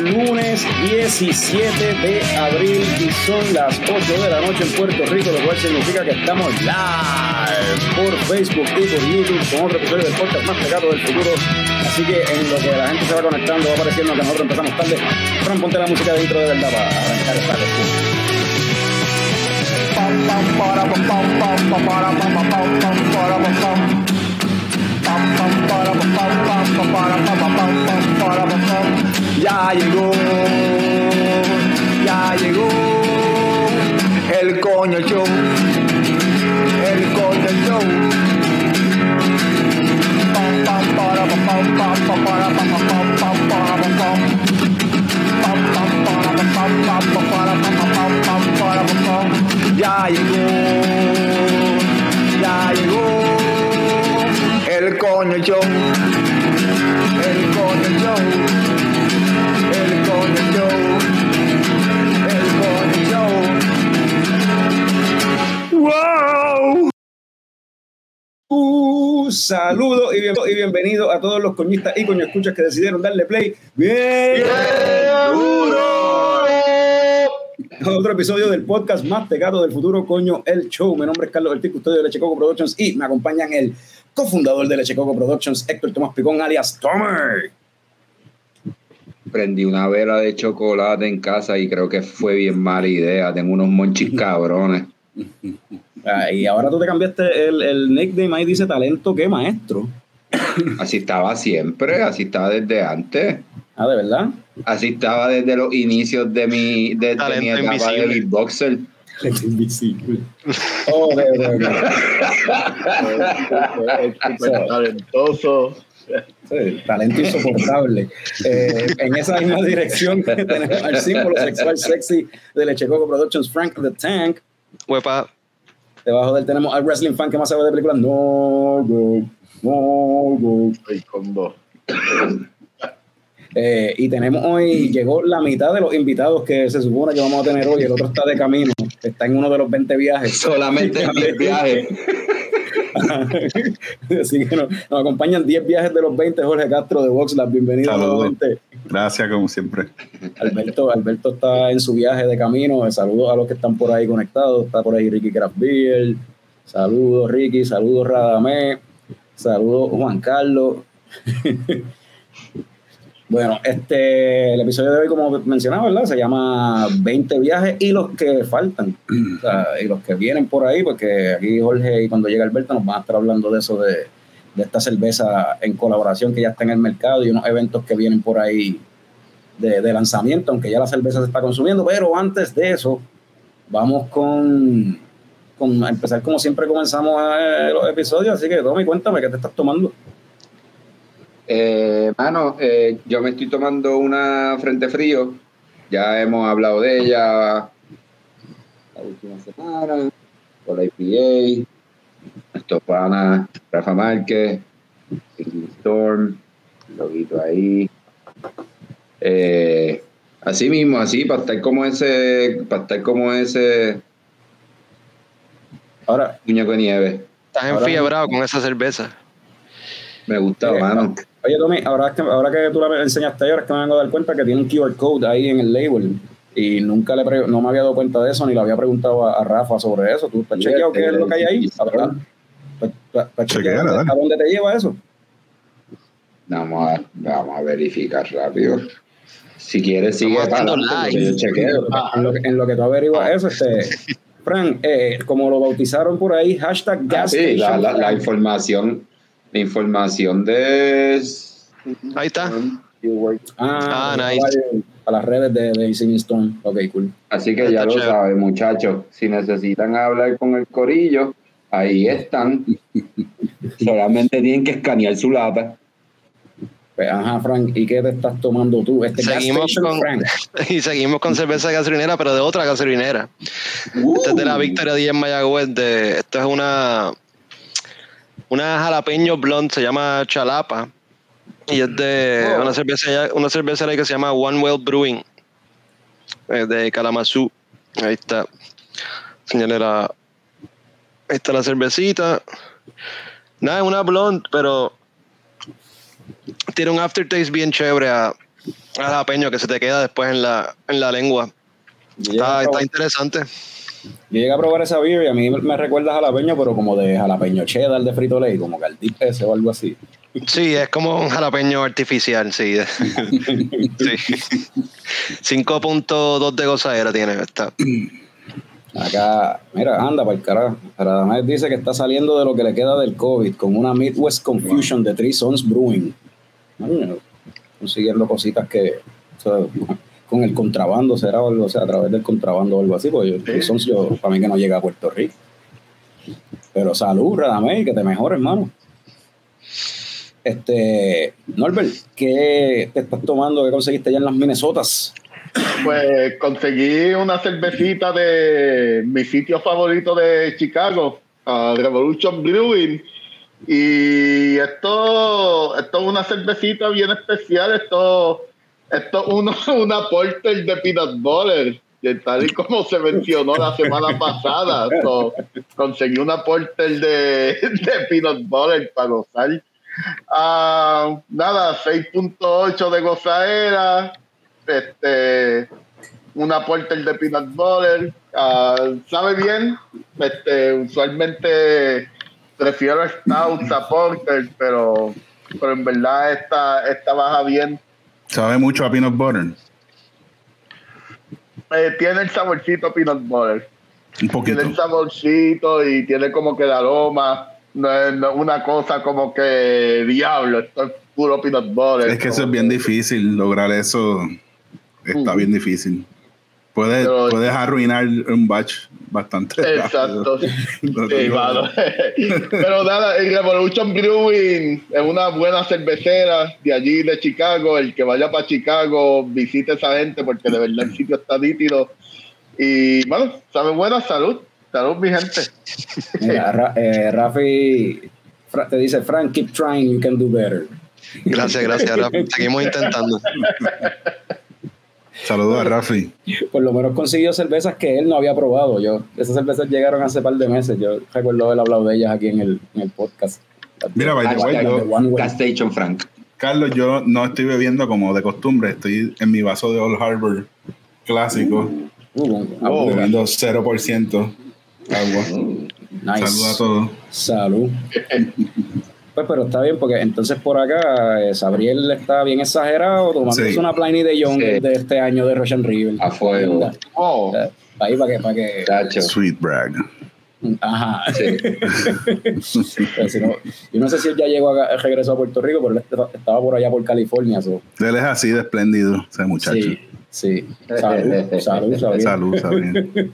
Lunes 17 de abril y son las 8 de la noche en Puerto Rico, lo cual significa que estamos live por Facebook y por YouTube con otro episodio del podcast más pegado del futuro. Así que en lo que la gente se va conectando va apareciendo que nosotros empezamos tarde. Fran, ponte la música dentro de verdad para arrancar esta ya llegó, ya llegó el coño show, el coño show. Ya llegó, ya llegó el coño show, el coño show, ¡Wow! Uh, saludos y, bien- y bienvenido a todos los coñistas y coño escuchas que decidieron darle play. ¡Bien! a Otro episodio del podcast más pegado del futuro, coño, el show. Mi nombre es Carlos Ortiz, custodio de Leche Coco Productions y me acompañan el cofundador de Leche Coco Productions, Héctor Tomás Picón, alias Tomer. Prendí una vela de chocolate en casa y creo que fue bien mala idea. Tengo unos monchis cabrones. Ah, y ahora tú te cambiaste el, el nickname ahí, dice talento, ¿qué maestro? Así estaba siempre, así estaba desde antes. Ah, ¿de verdad? Así estaba desde los inicios de mi, de, de Talento mi etapa de invisible. beatboxer. Invisible. Oh, de verdad. Súper talentoso. Sí, talento insoportable. Eh, en esa misma dirección tenemos al símbolo sexual sexy de Leche Coco Productions, Frank the Tank. Huepa, Debajo de él tenemos al wrestling fan que más sabe de películas. No, no, no, no. Estoy con dos. Eh, y tenemos hoy, llegó la mitad de los invitados que se supone que vamos a tener hoy. El otro está de camino, está en uno de los 20 viajes. Solamente en 10 viajes. Así que nos, nos acompañan 10 viajes de los 20. Jorge Castro de Voxlab, bienvenido Saludos. nuevamente. Gracias, como siempre. Alberto, Alberto está en su viaje de camino. Saludos a los que están por ahí conectados. Está por ahí Ricky Craft Beer. Saludos, Ricky. Saludos, Radamé. Saludos, Juan Carlos. bueno, este, el episodio de hoy, como mencionaba, ¿verdad? Se llama 20 viajes y los que faltan. Y los que vienen por ahí, porque aquí Jorge y cuando llega Alberto nos van a estar hablando de eso de, esta cerveza en colaboración que ya está en el mercado y unos eventos que vienen por ahí de, lanzamiento, aunque ya la cerveza se está consumiendo. Pero antes de eso, vamos con, con empezar como siempre comenzamos eh, los episodios. Así que, Tommy, cuéntame qué te estás tomando. Eh, mano, eh, yo me estoy tomando una frente frío. Ya hemos hablado de ella la última semana. Por la IPA. Panas, Rafa Márquez, Storm, loguito ahí. Eh, así mismo, así, para estar como ese, para estar como ese Ahora, muñeco de nieve. estás enfiebrado con esa cerveza. Me gusta, Eh, mano. Oye, Tommy, ahora que, ahora que tú la enseñaste ayer, es que me vengo a dar cuenta que tiene un QR code ahí en el label. Y nunca le pre- no me había dado cuenta de eso, ni le había preguntado a, a Rafa sobre eso. ¿Tú has chequeado qué es lo que hay ahí? ¿A verdad? ¿Tú- tú- tú has chequeado Chequeala, dale. ¿A dónde te lleva eso? Vamos a, vamos a verificar rápido. Si quieres, sigue yo chequeo. En lo, que- en lo que tú averiguas eso, este, Fran, eh, como lo bautizaron por ahí, hashtag Ah, gas sí, la, información, la información de. Ahí está. Ah, Ah, nice. a las redes de, de Stone. Ok, cool. Así que ya Está lo chévere. saben, muchachos. Si necesitan hablar con el corillo, ahí están. Solamente tienen que escanear su lata. Pues, ajá, Frank, ¿y qué te estás tomando tú? Este Seguimos con- Frank. Y seguimos con cerveza gasolinera, pero de otra gasolinera. Esta es de la Victoria 10 Mayagüez. De, esto es una, una jalapeño blonde, se llama Chalapa. Y es de Oh. una cerveza una cervecera que se llama One Well Brewing. eh, de Kalamazoo. Ahí está. Señalera. Ahí está la cervecita. Nada, es una blonde, pero tiene un aftertaste bien chévere a, jalapeño que se te queda después en la, en la lengua. Está, a está interesante. Yo llegué a probar esa beer y a mí me recuerda a jalapeño, pero como de jalapeño cheddar de frito ley, como que al dip ese o algo así. Sí, es como un jalapeño artificial, sí. sí. 5.2 de gozadera tiene esta. Acá, mira, anda para el carajo. Radamés dice que está saliendo de lo que le queda del COVID con una Midwest Confusion de Three Sons Brewing. Coño, Consiguiendo cositas que. o sea, con el contrabando será o algo, o sea, a través del contrabando o algo así, porque yo, Three Sons yo, para mí que no llega a Puerto Rico. Pero salud, Radamés, que te mejores, hermano. Este, Norbert, ¿qué te estás tomando? ¿Qué conseguiste ya en las Minnesotas? Pues conseguí una cervecita de mi sitio favorito de Chicago, uh, Revolution Brewing. Y esto, esto es una cervecita bien especial. Esto, esto es uno, una porter de peanut butter. Y tal y como se mencionó la semana pasada, so, conseguí una porter de, de peanut butter para gozar. Ah, nada, 6.8 de gozadera, este, una porter de peanut butter. ah, sabe bien, este, usualmente prefiero stout a porter, pero, pero en verdad esta, esta baja bien. Sabe mucho a peanut butter. Eh, tiene el saborcito peanut butter. Un poquito. Tiene el saborcito y tiene como que el aroma. No es, no una cosa como que diablo, esto es puro peanut butter. Es que eso es bien difícil, lograr eso está Mm. bien difícil. Puedes, Pero- puedes arruinar un batch bastante. Exacto. Sí, mano. Pero nada, el Revolution Brewing es una buena cervecera de allí de Chicago. El que vaya para Chicago, visite a esa gente porque de verdad el sitio está nítido. Y bueno, sabe buena salud. Salud, mi gente. Mira, Ra- eh, Rafi te dice, Frank, keep trying, you can do better. Gracias, gracias. Seguimos intentando. Saludos a Rafi. Por lo menos consiguió cervezas que él no había probado. Yo, esas cervezas llegaron hace par de meses. Yo recuerdo haber hablado de ellas aquí en el, en el podcast. Mira, by the way, yo-. Gas Station Frank. Carlos, yo no estoy bebiendo como de costumbre. Estoy en mi vaso de Old Harbor clásico, Uh, bueno. bebiendo 0% agua. nice. Saludos a todos. Salud. Pues, pero está bien, porque entonces por acá eh, Sabriel está bien exagerado, tomándose Sí. una Pliny de Young Sí. de este año de Russian River. A fuego. Oh, Ahí para que, para que. Sweet brag. Ajá. Sí. Si no- yo no sé si él ya llegó a, regresó a Puerto Rico, pero él estaba por allá por California. so. Él es así de espléndido, ese muchacho. Sí, sí. Salud, salud, Sabriel. Salud, Sabrina.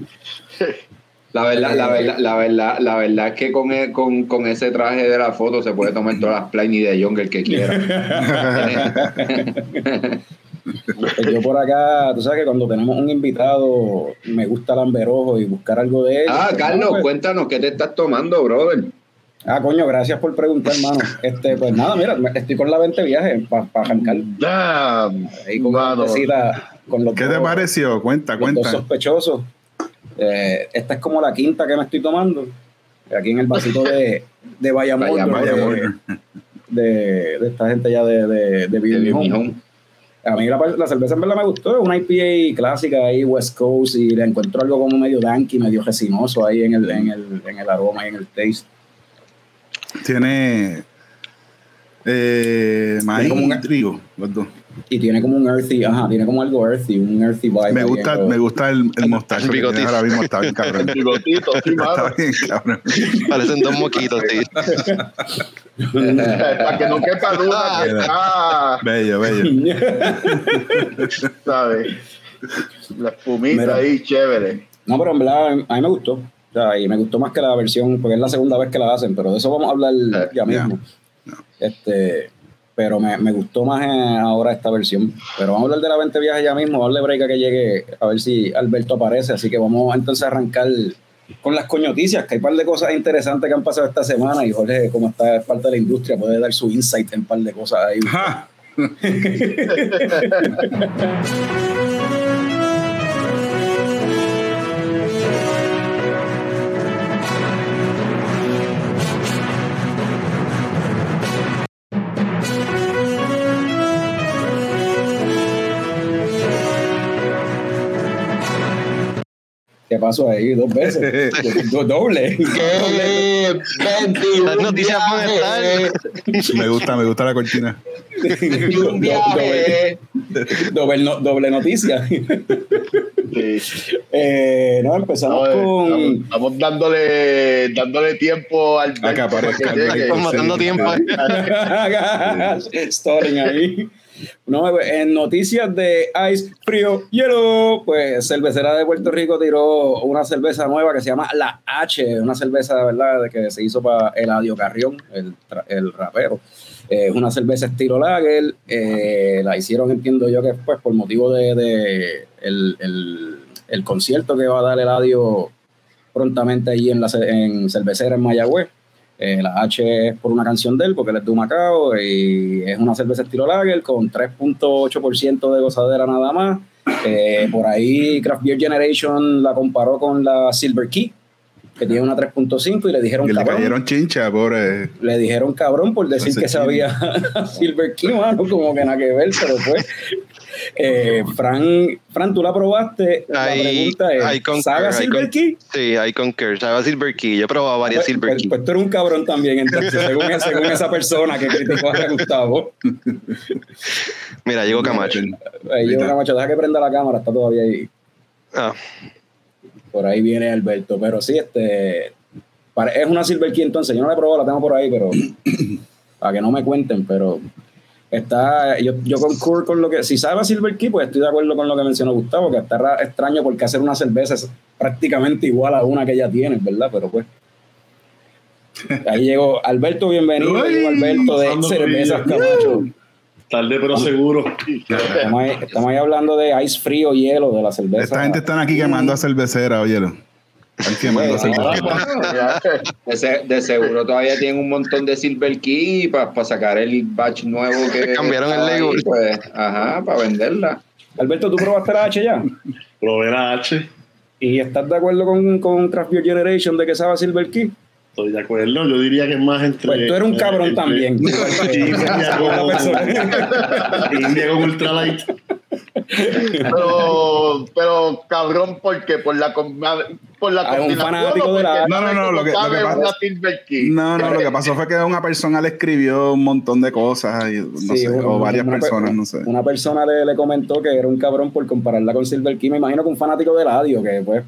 La verdad, la verdad, la verdad, la verdad es que con, e- con, con ese traje de la foto se puede tomar todas las Pliny de Young el que quiera. Pues yo por acá, tú sabes que cuando tenemos un invitado, me gusta el amberojo y buscar algo de él. ah, Carlos, no, pues, cuéntanos qué te estás tomando, brother. Ah, coño, gracias por preguntar, hermano. Este, pues nada, mira, estoy con la 20 viaje para arrancar. damn. Ahí con Mano. con los ¿Qué te pareció? Cuenta, los cuenta. sospechosos. Eh, esta es como la quinta que me estoy tomando. Aquí en el vasito de, de Bayamón. Vaya, de- Vaya, de, Warner. de, de esta gente ya de, de, de. A mí la, la cerveza en verdad me gustó, es una IPA clásica ahí, West Coast, y le encuentro algo como medio danky, medio resinoso ahí en el, en el, en el aroma y en el taste. Tiene eh, maíz como un- trigo, los dos. Y tiene como un earthy, ajá, tiene como algo earthy, un earthy vibe. Me gusta, me gusta el, el mostacho que Bigotis. tiene ahora mismo, está bien cabrón. Bigotito, sí, Está bien cabrón. Parecen dos moquitos, sí. Para que no quepa duda que está, Bello, bello. ¿sabes? La espumita Mira. ahí, chévere. No, pero en verdad a mí me gustó. O sea, y me gustó más que la versión, porque es la segunda vez que la hacen, pero de eso vamos a hablar Eh, ya mismo. Este, pero me, me gustó más ahora esta versión. Pero vamos a hablar de la 20 viajes ya mismo, darle break a que llegue, a ver si Alberto aparece. Así que vamos entonces a arrancar con las coñoticias, que hay un par de cosas interesantes que han pasado esta semana y Jorge, como está es parte de la industria, puede dar su insight en un par de cosas ahí. ¿Qué pasó ahí? Dos veces. Do- doble. ¡Qué 21 Las noticias van a viajes! Me gusta, me gusta la cortina. 21 Do- viajes! doble, no- doble noticia. Sí. Eh, no, empezamos No, con. estamos, estamos dándole, dándole tiempo al A que aparezca el llegue. like. Estamos matando tiempo. Stalling ahí. No, en noticias de Ice Frío Hielo, pues cervecera de Puerto Rico tiró una cerveza nueva que se llama La H, una cerveza, ¿verdad?, que se hizo para Eladio Carrión, el, el rapero. Eh, Es una cerveza estilo lager, eh, la hicieron, entiendo yo, que pues por motivo de, de el, el- el concierto que va a dar Eladio prontamente allí en la en cervecera en Mayagüez. Eh, la H es por una canción de él, porque él es de Macao, y es una cerveza estilo lager con 3.8% de gozadera nada más. Eh, por ahí Craft Beer Generation la comparó con la Silver Key, que tiene una 3.5 y le dijeron Que le cabrón. cayeron chincha, pobre. Le dijeron cabrón por decir que sabía Silver Key, mano, como que nada que ver, pero pues. Eh, Fran, Fran, tú la probaste. La pregunta es: concur, ¿Saga Silver Key? Sí, I concur. Sabe a Silver Key. Yo he probado varias Pues, Silver pues- Key. pues tú eres un cabrón también, entonces, según, según esa persona que criticó a Gustavo. Mira, llegó Camacho. Eh, yo, Camacho, deja que prenda la cámara, está todavía ahí. Ah, Por ahí viene Alberto. Pero sí, este. pare- Es una Silver Key, entonces. Yo no la he probado, la tengo por ahí, pero. para que no me cuenten, pero. Está, yo, yo concurro con lo que. Si sabe a Silver Key, pues estoy de acuerdo con lo que mencionó Gustavo, que está ra- extraño porque hacer una cerveza es prácticamente igual a una que ya tienes, ¿verdad? Pero pues. Ahí llegó Alberto, bienvenido. Uy, Alberto de Cervezas Camacho. Tarde pero seguro. Estamos ahí, estamos ahí hablando de ice frío, hielo, de la cerveza. Esta gente están aquí quemando a cervecera, óyelo. Están quemando a cervecera. De, se- de seguro todavía tienen un montón de Silver Key para sacar el batch nuevo que Cambiaron el label. pues, ajá, para venderla. Alberto, ¿tú probaste la H ya? Probé la H. ¿Y estás de acuerdo con, con Craft Beer Generation de que sabe a Silver Key? Estoy de acuerdo. Yo diría que es más entre. Pues tú eres un cabrón entre- también. India con, India con Ultralight. Pero, pero cabrón, ¿por qué? Por la, por la Ah, un combinación, fanático ¿o de la- porque No, no, no, lo que- lo que sabe pasa- una Silver Key? No, no, lo que pasó fue que una persona le escribió un montón de cosas, y, no Sí, sé, o varias una- personas, no sé. Una persona le, le comentó que era un cabrón por compararla con Silver Key. Me imagino que un fanático de Ladio, que pues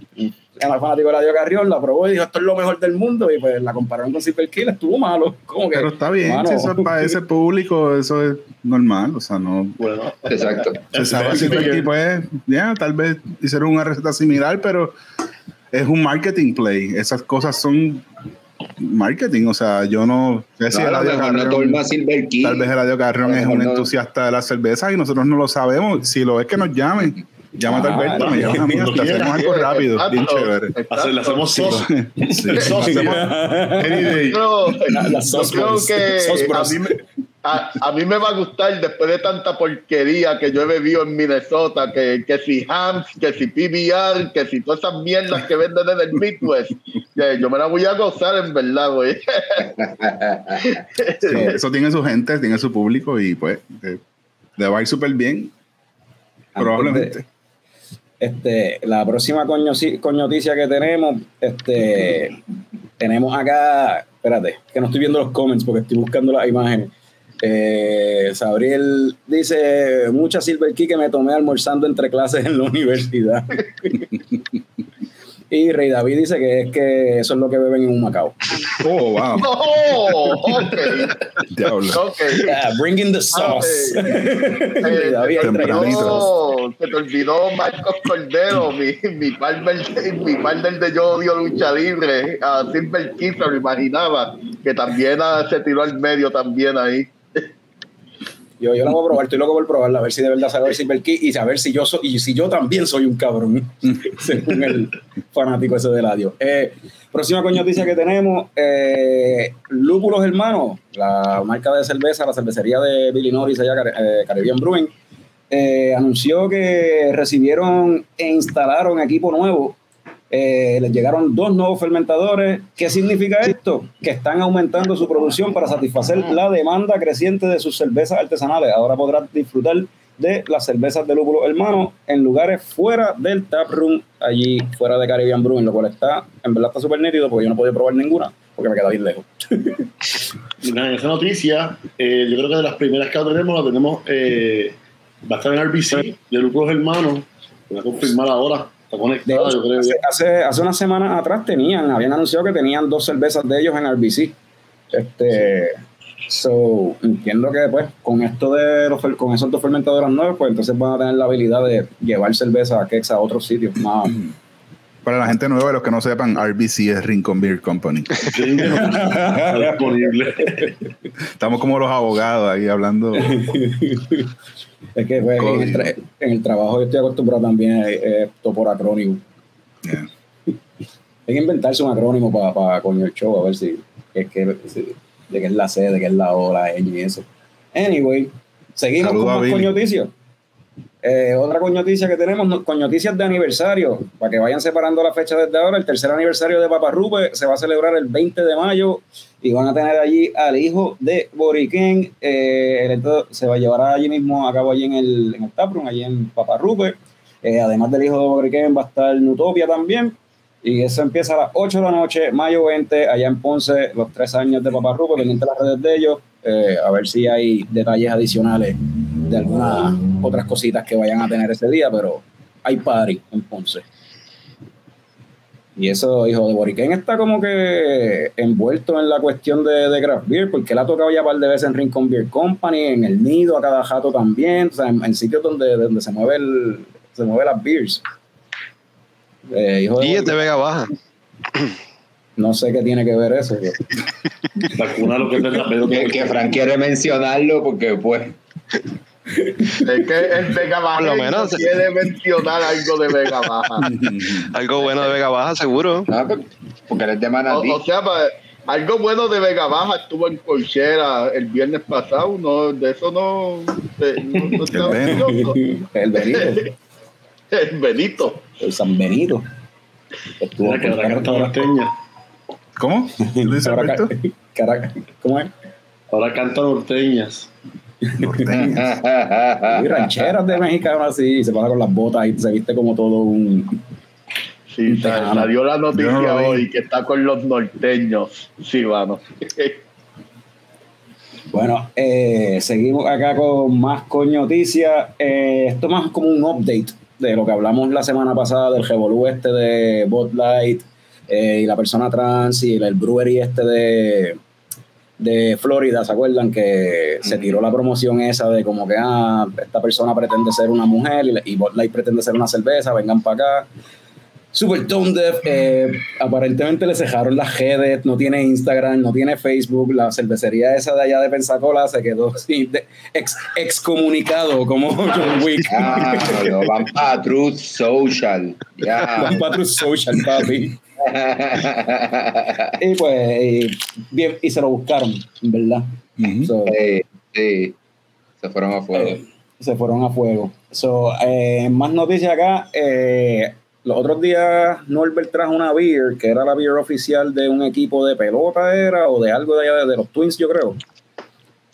era fanático de Ladio Carrión, la probó y dijo esto es lo mejor del mundo. Y pues la compararon con Silver Key, le estuvo malo. ¿Cómo que? Pero está bien, Mano, si eso es para ese público, eso es normal, o sea, no... Bueno, Exacto. Se sabe que aquí, pues, ya, tal vez hicieron una receta similar, pero es un marketing play. Esas cosas son marketing, o sea, yo no sé si Claro, Eladio tal vez Eladio Carrión es un no. entusiasta de la cerveza y nosotros no lo sabemos. Si lo es que nos llamen, llámate a Ah, Alberto, me llamas a mí, hasta hacemos algo rápido, bien Exacto, chévere. exacto. hacer- le hacemos sos. Sí, Sos. hacemos any day. Yo creo, La- las yo Sos creo Bros. que Sos a Bros. mí, me, a, a mí me va a gustar después de tanta porquería que yo he bebido en Minnesota, que, que si Hams, que si PBR, que si todas esas mierdas que venden en el Midwest, que yo me la voy a gozar en verdad, güey. Sí, eso tiene su gente, tiene su público y pues eh, le va a ir súper bien, probablemente. Este, la próxima coño- coñoticia que tenemos, este, tenemos acá, espérate, que no estoy viendo los comments porque estoy buscando las imágenes. Eh, Sabriel dice, mucha Silver Key que me tomé almorzando entre clases en la universidad. y Rey David dice que es que eso es lo que beben en un Macao. Oh, wow, ¡Oh! Ok, diablo. ok. Ah, bringing the sauce. Ah, Rey Eh, David ahí se, te Tempranito. olvidó, se te olvidó Marcos Cordero, mi, mi partner, mi partner de Yo Odio Lucha Libre, a Silver Key, se lo imaginaba, que también ah, se tiró al medio también ahí. Yo, yo la voy a probar, estoy loco por probarla, a ver si de verdad sabe Silver Key y saber si yo soy, y si yo también soy un cabrón, según el fanático ese de Ladio. Eh, próxima coñoticia que tenemos, eh, Lúpulos Hermanos, la marca de cerveza, la cervecería de Billy Norris allá, eh, Caribbean Brewing, eh, anunció que recibieron e instalaron equipo nuevo. Eh, les llegaron dos nuevos fermentadores. ¿Qué significa esto? Que están aumentando su producción para satisfacer la demanda creciente de sus cervezas artesanales. Ahora podrás disfrutar de las cervezas de lúpulo hermano en lugares fuera del tap room, allí fuera de Caribbean Brewing, lo cual está, en verdad está súper nítido porque yo no podía probar ninguna porque me queda bien lejos. En esa noticia, eh, yo creo que de las primeras que tenemos, la tenemos, eh, va a estar en RBC, de Lucros Hermanos, voy a confirmar ahora, hecho, yo creo. hace, hace, hace unas semanas atrás tenían, habían anunciado que tenían dos cervezas de ellos en RBC. Este, so, entiendo que pues con esto de los, con esos dos fermentadores nuevos, pues entonces van a tener la habilidad de llevar cerveza a Kex a otros sitios más. Para la gente nueva, los que no sepan, RBC es Rincon Beer Company. Disponible. Estamos como los abogados ahí hablando. Es que pues, en, el tra- en el trabajo yo estoy acostumbrado también a eh, todo por acrónimo. Yeah. Hay que inventarse un acrónimo para pa, coño el show, a ver si, que, si- de qué es la C, de qué es la O, la Ñ y eso. Anyway, seguimos con más Billy. coñoticias. Eh, otra coñoticia que tenemos, coñoticias de aniversario, para que vayan separando la fecha desde ahora. El tercer aniversario de Papa Rupe se va a celebrar el 20 de mayo y van a tener allí al hijo de Boriquén. Eh, el evento se va a llevar allí mismo a cabo allí en el, en el taproom, allí en Papa Rupe. Eh, además del hijo de Boriquén va a estar Nutopia también. Y eso empieza a las 8 de la noche, mayo 20, allá en Ponce, los tres años de Papá Rupo, pendiente las redes de ellos, eh, a ver si hay detalles adicionales de algunas otras cositas que vayan a tener ese día, pero hay party en Ponce. Y eso, hijo de Boriquén, está como que envuelto en la cuestión de, de craft beer, porque él ha tocado ya un par de veces en Rincon Beer Company, en el Nido, a cada jato también, o sea, en, en sitios donde, donde se mueve el, se mueve las beers. Eh, hijo de Y es de Vega Baja. no sé qué tiene que ver eso. pero- La cuna lo que. Que, que Frank quiere mencionarlo porque pues Es que el Vega Baja Por lo menos- quiere mencionar algo de Vega Baja. Algo bueno de Vega Baja, seguro. no, porque eres de O, Manatí. o sea, pues, algo bueno de Vega Baja estuvo en Colchera el viernes pasado, no, de eso no, de- no, no estaba El Benito, El Benito. el San Benito. Estuvo canta norteña. ¿Cómo? ¿Cómo es? Ahora canta norteñas. Norteño. Y rancheras de mexicano así, se pasa con las botas y se viste como todo un. Sí, salió la noticia no hoy que está con los norteños, sí, mano. Bueno, eh, seguimos acá con más coñoticias. Eh, esto más como un update de lo que hablamos la semana pasada del revolú este de Bot Light eh, y la persona trans y el, el brewery este de, de Florida, ¿se acuerdan? Que se tiró la promoción esa de como que ah, esta persona pretende ser una mujer y, y Bud Light pretende ser una cerveza, vengan para acá. Super Tone Deaf, eh, aparentemente le cejaron las redes, no tiene Instagram, no tiene Facebook, la cervecería esa de allá de Pensacola se quedó sin- de- ex, excomunicado como John Wick. Ah, no, van para Truth Social. Van pa' Truth Social, papi. Y pues, y, bien, y se lo buscaron, verdad. So, sí, sí. Se fueron a fuego. eh, se fueron a fuego. So, eh, más noticias acá. eh, los otros días Norbert trajo una beer, que era la beer oficial de un equipo de pelota, era, o de algo de allá, de los Twins, yo creo.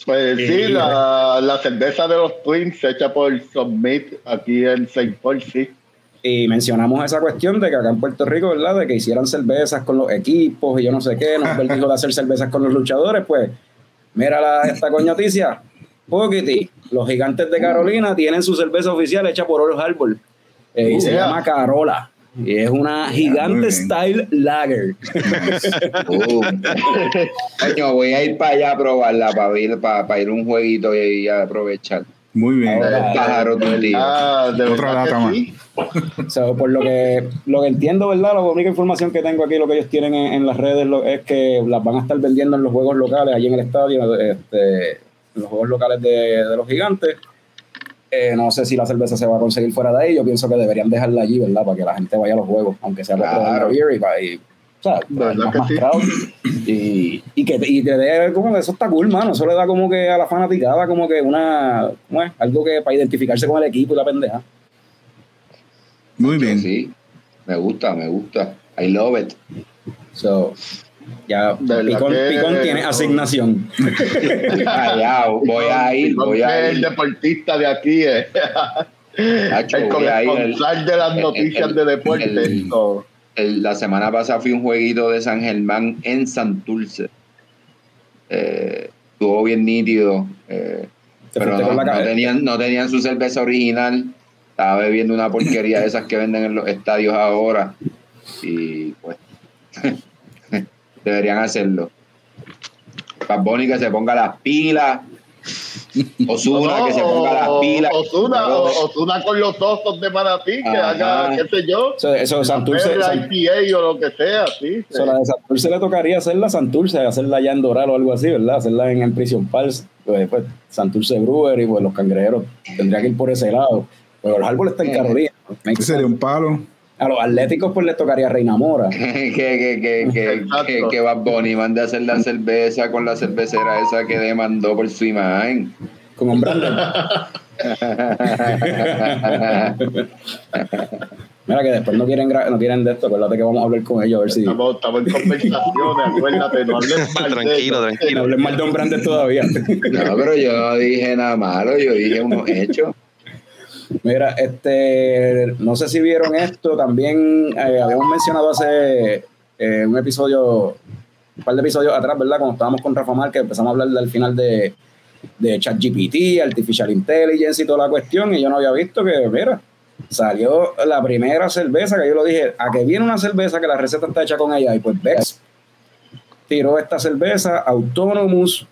Pues sí, la, la cerveza de los Twins hecha por Submit aquí en St. Paul, sí. Y mencionamos esa cuestión de que acá en Puerto Rico, ¿verdad? De que hicieran cervezas con los equipos y yo no sé qué. Norbert dijo de hacer cervezas con los luchadores, pues mira la, esta coñoticia. Poquiti, los gigantes de Carolina tienen su cerveza oficial hecha por Oral Harbor. Eh, y se Yeah. llama Carola. Y es una gigante style lager. Uh. Coño, voy a ir para allá a probarla, para ir, para, ir un jueguito y, y aprovechar. Muy bien. Ahora- pájaro. Ah, de Otra lata que más. So, por lo que, lo que entiendo, ¿verdad? La única información que tengo aquí, lo que ellos tienen en, en las redes, lo- es que las van a estar vendiendo en los juegos locales, allí en el estadio, este, en los juegos locales de, de los gigantes. Eh, no sé si la cerveza se va a conseguir fuera de ahí. Yo pienso que deberían dejarla allí, ¿verdad? Para que la gente vaya a los juegos, aunque sea para Claro. y, y, o sea, ¿Verdad más, que sí? Y, y que y te dé como que eso está cool, mano. Eso le da como que a la fanaticada como que una, ¿cómo es? Algo que para identificarse con el equipo y la pendeja. Muy bien. Sí, me gusta, me gusta. I love it. So, Ya, Picón, que- Picón tiene asignación. Allá, voy a ir, voy a El ir. deportista de aquí es Hacho, el. El- corresponsal de las el- noticias el- de deporte. el- el- la semana pasada fui a un jueguito de San Germán en Santurce. Eh, estuvo bien nítido. eh, pero tenían, no tenían su cerveza original. Estaba bebiendo una porquería de esas que venden en los estadios ahora. Y pues deberían hacerlo. Bad Bunny que se ponga las pilas. Osuna no, que se ponga las o- pilas. Osuna, o- Osuna con los osos de Manatí, que haga, qué sé yo, Eso, eso Santurce, IPA o lo que sea, sí. eso, la de Santurce le tocaría hacerla a Santurce, hacerla allá en Doral o algo así, ¿verdad? Hacerla en, en Prison Pals, pues, pues, Santurce Brewer y pues los cangrejeros tendría que ir por ese lado. Pero los árboles están en Carolina. Makes Ese sería un palo. A los atléticos pues les tocaría Reina Mora. que, que, que, que, que, que Bad Bunny mande a hacer la cerveza con la cervecera esa que demandó por su imagen. Con hombres. Mira que después no quieren no quieren de esto, acuérdate que vamos a hablar con ellos a ver si no Estamos, estamos en conversaciones, acuérdate, no hables mal de Tranquilo, eso. tranquilo. hablen mal de un Brandes todavía. No, pero yo no dije nada malo, yo dije unos hechos. Mira, este, no sé si vieron esto, también eh, habíamos mencionado hace eh, un episodio, un par de episodios atrás, ¿verdad? Cuando estábamos con Rafa Márquez, empezamos a hablar del final de, de ChatGPT, Artificial Intelligence y toda la cuestión, y yo no había visto que, mira, salió la primera cerveza que yo lo dije, a que viene una cerveza que la receta está hecha con ella, y pues Bex tiró esta cerveza Autonomous,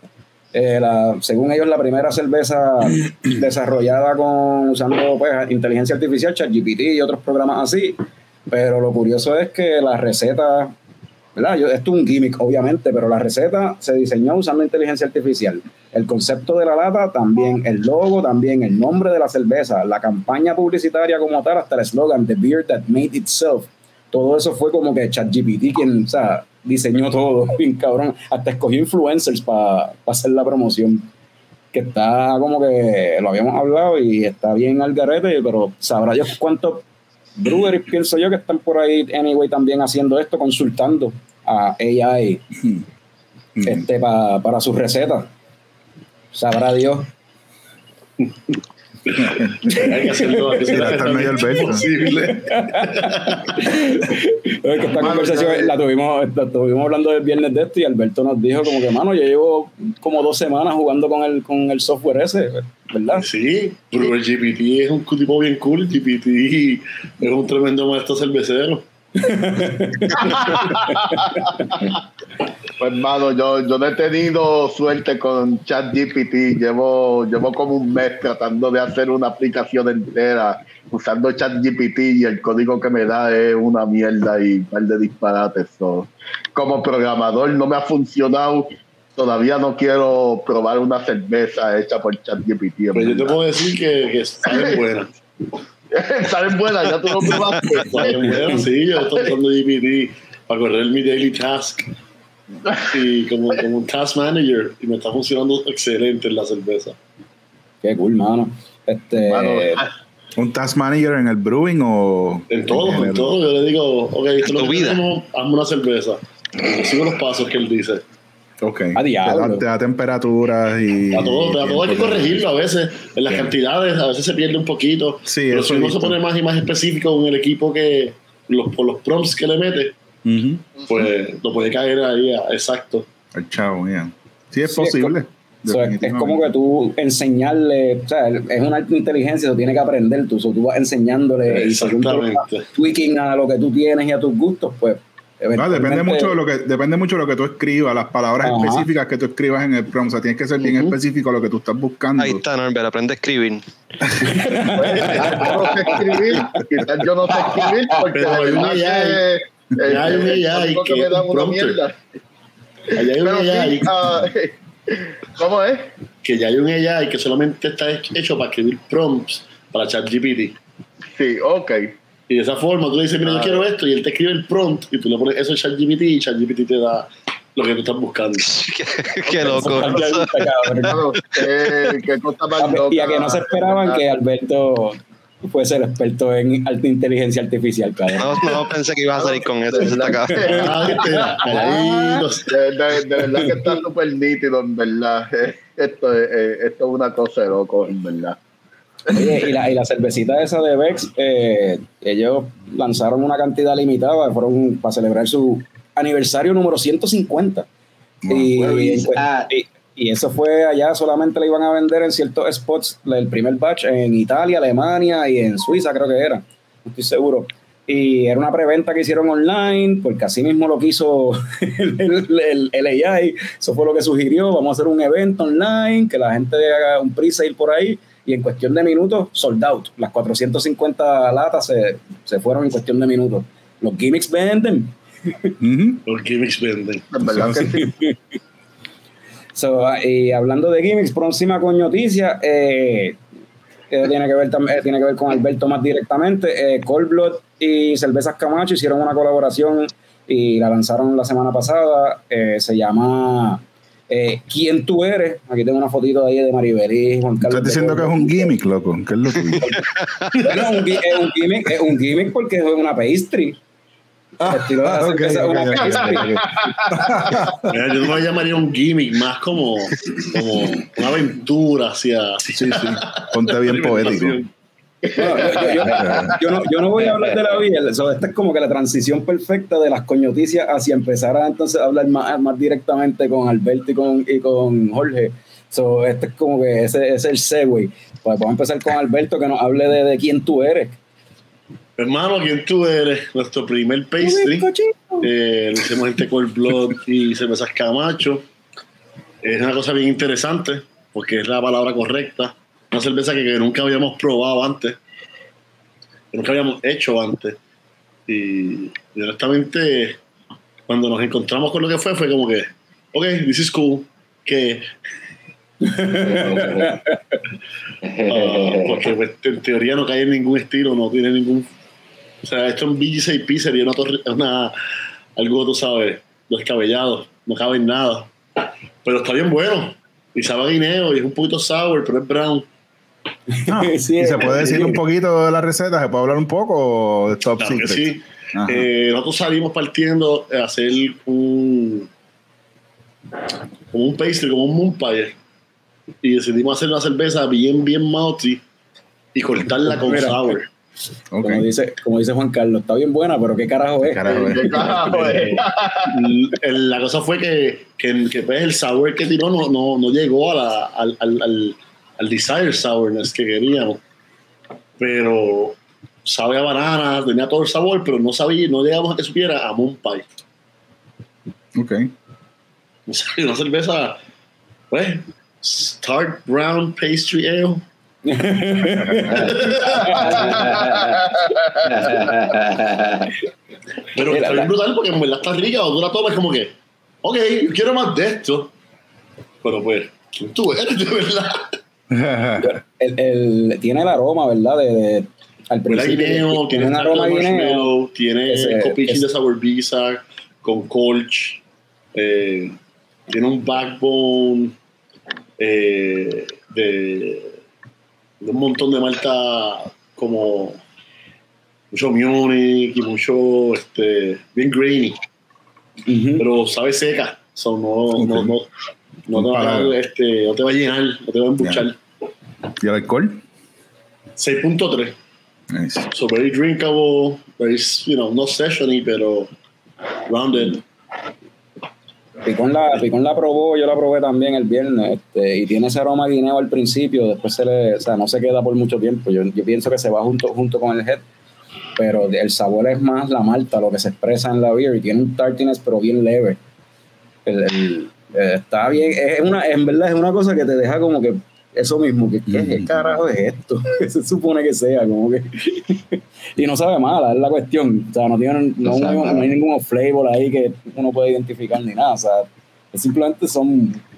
eh, la- según ellos la primera cerveza desarrollada con usando pues inteligencia artificial, ChatGPT y otros programas así, pero lo curioso es que la receta, ¿verdad? Yo- esto es un gimmick obviamente, pero la receta se diseñó usando inteligencia artificial. El concepto de la lata también, el logo también, el nombre de la cerveza, la campaña publicitaria como tal, hasta el eslogan The Beer That Made Itself. Todo eso fue como que ChatGPT quien, o sea, diseñó todo, bien cabrón. Hasta escogió influencers para hacer la promoción. Que está como que lo habíamos hablado y está bien al garete, pero sabrá Dios cuántos breweries pienso yo que están por ahí, anyway, también haciendo esto, consultando a AI este, pa- para sus recetas. Sabrá Dios. Hay que hacerlo, hay que hacerlo Alberto. Es esta Mano, conversación ya- la tuvimos, la estuvimos hablando el viernes de esto y Alberto nos dijo como que, mano, yo llevo como dos semanas jugando con el, con el software ese, ¿verdad? Sí, pero el GPT es un tipo bien cool. GPT es un tremendo maestro cervecero. Pues hermano, yo, yo no he tenido suerte con ChatGPT. Llevo, llevo como un mes tratando de hacer una aplicación entera usando ChatGPT y el código que me da es una mierda y un par de disparates. So, como programador no me ha funcionado. Todavía no quiero probar una cerveza hecha por ChatGPT. Pero yo te puedo decir que, que saben buenas. Saben buenas, ya tú lo probaste. Saben buenas, sí. Yo estoy usando GPT para correr mi daily task. Y como, como un task manager. Y me está funcionando excelente en la cerveza. Qué cool, mano. Este, Mano, ¿Un task manager en el brewing o...? En todo, en todo. Yo le digo, ok, esto es lo que vida. tenemos, hazme una cerveza. Sigo los pasos que él dice. Ok. A Te diablo. da, te da temperaturas y... A todo, a todo hay que corregirlo a veces. En las cantidades a veces se pierde un poquito. Sí, pero eso si uno se pone más y más específico con el equipo que los, por los prompts que le mete, pues lo puede caer ahí a- exacto. El chavo, yeah. Sí, es Sí, posible. Es como que tú enseñarle, o sea, es una inteligencia, tú tienes que aprender tú, so, tú vas enseñándole y según tweaking a lo que tú tienes y a tus gustos, pues. No, depende mucho de lo que depende mucho de lo que tú escribas, las palabras Ajá. específicas que tú escribas en el prompt. O sea, tienes que ser bien específico lo que tú estás buscando. Ahí está, Norbert, aprende a escribir. yo no sé escribir, quizás yo no sé escribir porque Pero hay un verdad AI, que, eh, ya hay un el AI código que me da un una mierda. Allá hay un AI, ah, ¿cómo es? que ya hay un AI que solamente está hecho para escribir prompts para ChatGPT. Sí, ok. Y de esa forma tú le dices, mira, yo quiero esto, y él te escribe el prompt, y tú le pones eso a ChatGPT, y ChatGPT te da lo que tú estás buscando. qué, qué loco. ¿qué, qué cosa más y a que loca, no se esperaban ¿verdad? que Alberto fuese el experto en alta inteligencia artificial, cabrón. No, no pensé que ibas a salir con eso. está acá. Ah, ahí, los- De, de- de verdad que está súper nítido, en verdad. Esto es, eh, esto es una cosa de loco, en verdad. Oye, y la, y la cervecita esa de Vex, eh, ellos lanzaron una cantidad limitada, fueron para celebrar su aniversario número 150. y, Where is that? y- y eso fue allá, solamente la iban a vender en ciertos spots, el primer batch en Italia, Alemania y en Suiza creo que era, no estoy seguro. Y era una preventa que hicieron online, porque así mismo lo quiso el, el, el- el AI, eso fue lo que sugirió, vamos a hacer un evento online, que la gente haga un pre-sale por ahí, y en cuestión de minutos, sold out. Las 450 latas se, se fueron en cuestión de minutos. Los gimmicks venden. Los gimmicks venden. En verdad que sí. So, ah, y hablando de gimmicks, próxima con noticia, eh, que tiene, que ver, eh, tiene que ver con Alberto más directamente. Eh, Cold Blood y Cervezas Camacho hicieron una colaboración y la lanzaron la semana pasada. Eh, se llama eh, ¿Quién tú eres? Aquí tengo una fotito ahí de Maribel y Juan Carlos. Estás diciendo que es un gimmick, loco. ¿Qué es lo es un, es un gimmick, es un gimmick porque es una pastry. Ah. Mira, Yo no me llamaría un gimmick, más como, como una aventura hacia. Sí, sí. Ponte bien poético. Yo, yo- yo no, yo no voy a hablar de la vida. So, esta es como que la transición perfecta de las coñoticias hacia empezar a entonces hablar más, más directamente con Alberto y con, y con Jorge. So, este es como que ese, ese es el segue. Pues vamos a empezar con Alberto que nos hable de, de quién tú eres. Hermano, ¿quién tú eres? Nuestro primer pastry. Eh, lo hicimos entre Cold Blood y cervezas Camacho. Es una cosa bien interesante porque es la palabra correcta. Una cerveza que, nunca habíamos probado antes, que nunca habíamos hecho antes. Y, y honestamente, cuando nos encontramos con lo que fue, fue como que, ok, this is cool. Que, ah, porque pues, en teoría no cae en ningún estilo, no tiene ningún. O sea, esto en BG6P sería una, torre- una algo, tú sabes, descabellado, no cabe en nada. Pero está bien bueno. Y sabe guineo y es un poquito sour, pero es brown. Ah, Sí, ¿Y se puede decir un poquito de la receta? ¿Se puede hablar un poco de Top Claro que Secret? sí. Eh, nosotros salimos partiendo a hacer un como un pastry, como un moon pie. Y decidimos hacer una cerveza bien, bien malty y cortarla con Mira. sour. Como, dice, como dice Juan Carlos, está bien buena, pero ¿qué carajo es? Carajo, eh. ¿Qué carajo es? El- la cosa fue que, que, que, pues, el sour que tiró no, no, no llegó a la- al, al, al, al desired sourness que queríamos. Pero sabe a banana, tenía todo el sabor, pero no sabía, no llegamos a que supiera a moon pie. Ok. O una cerveza, pues, Tart Brown Pastry Ale. Pero está bien brutal porque en verdad está rica. Cuando tú la tomas, es como que, ok, yo quiero más de esto. Pero pues, ¿quién tú eres de verdad? El, el- tiene el aroma, ¿verdad? De, de- al principio. guineo, tiene un aroma marshmallow, tiene Ese- copichín ese- de sour bisa con colch, eh, tiene un backbone eh, de, de un montón de malta como mucho Munich y mucho este, bien grainy, pero sabe seca, so no, no, no, no, te va a, este, no te va a llenar, no te va a embuchar. ¿Y el alcohol? 6.3. Nice. So very drinkable, very, you know, no sessiony, pero rounded. Picón la, Picón la probó, yo la probé también el viernes, este, y tiene ese aroma a guineo al principio, después se le, o sea, no se queda por mucho tiempo. Yo, yo pienso que se va junto, junto con el head, pero el sabor es más la malta, lo que se expresa en la beer, y tiene un tartiness, pero bien leve. El- el- eh, está bien, es una, en verdad es una cosa que te deja como que eso mismo, que ¿qué, qué carajo es esto? ¿Qué se supone que sea? Como que y no sabe mala, es la cuestión. O sea, no, tiene, no, No sabe no hay ningún flavor ahí que uno puede identificar ni nada. O sea, es simplemente son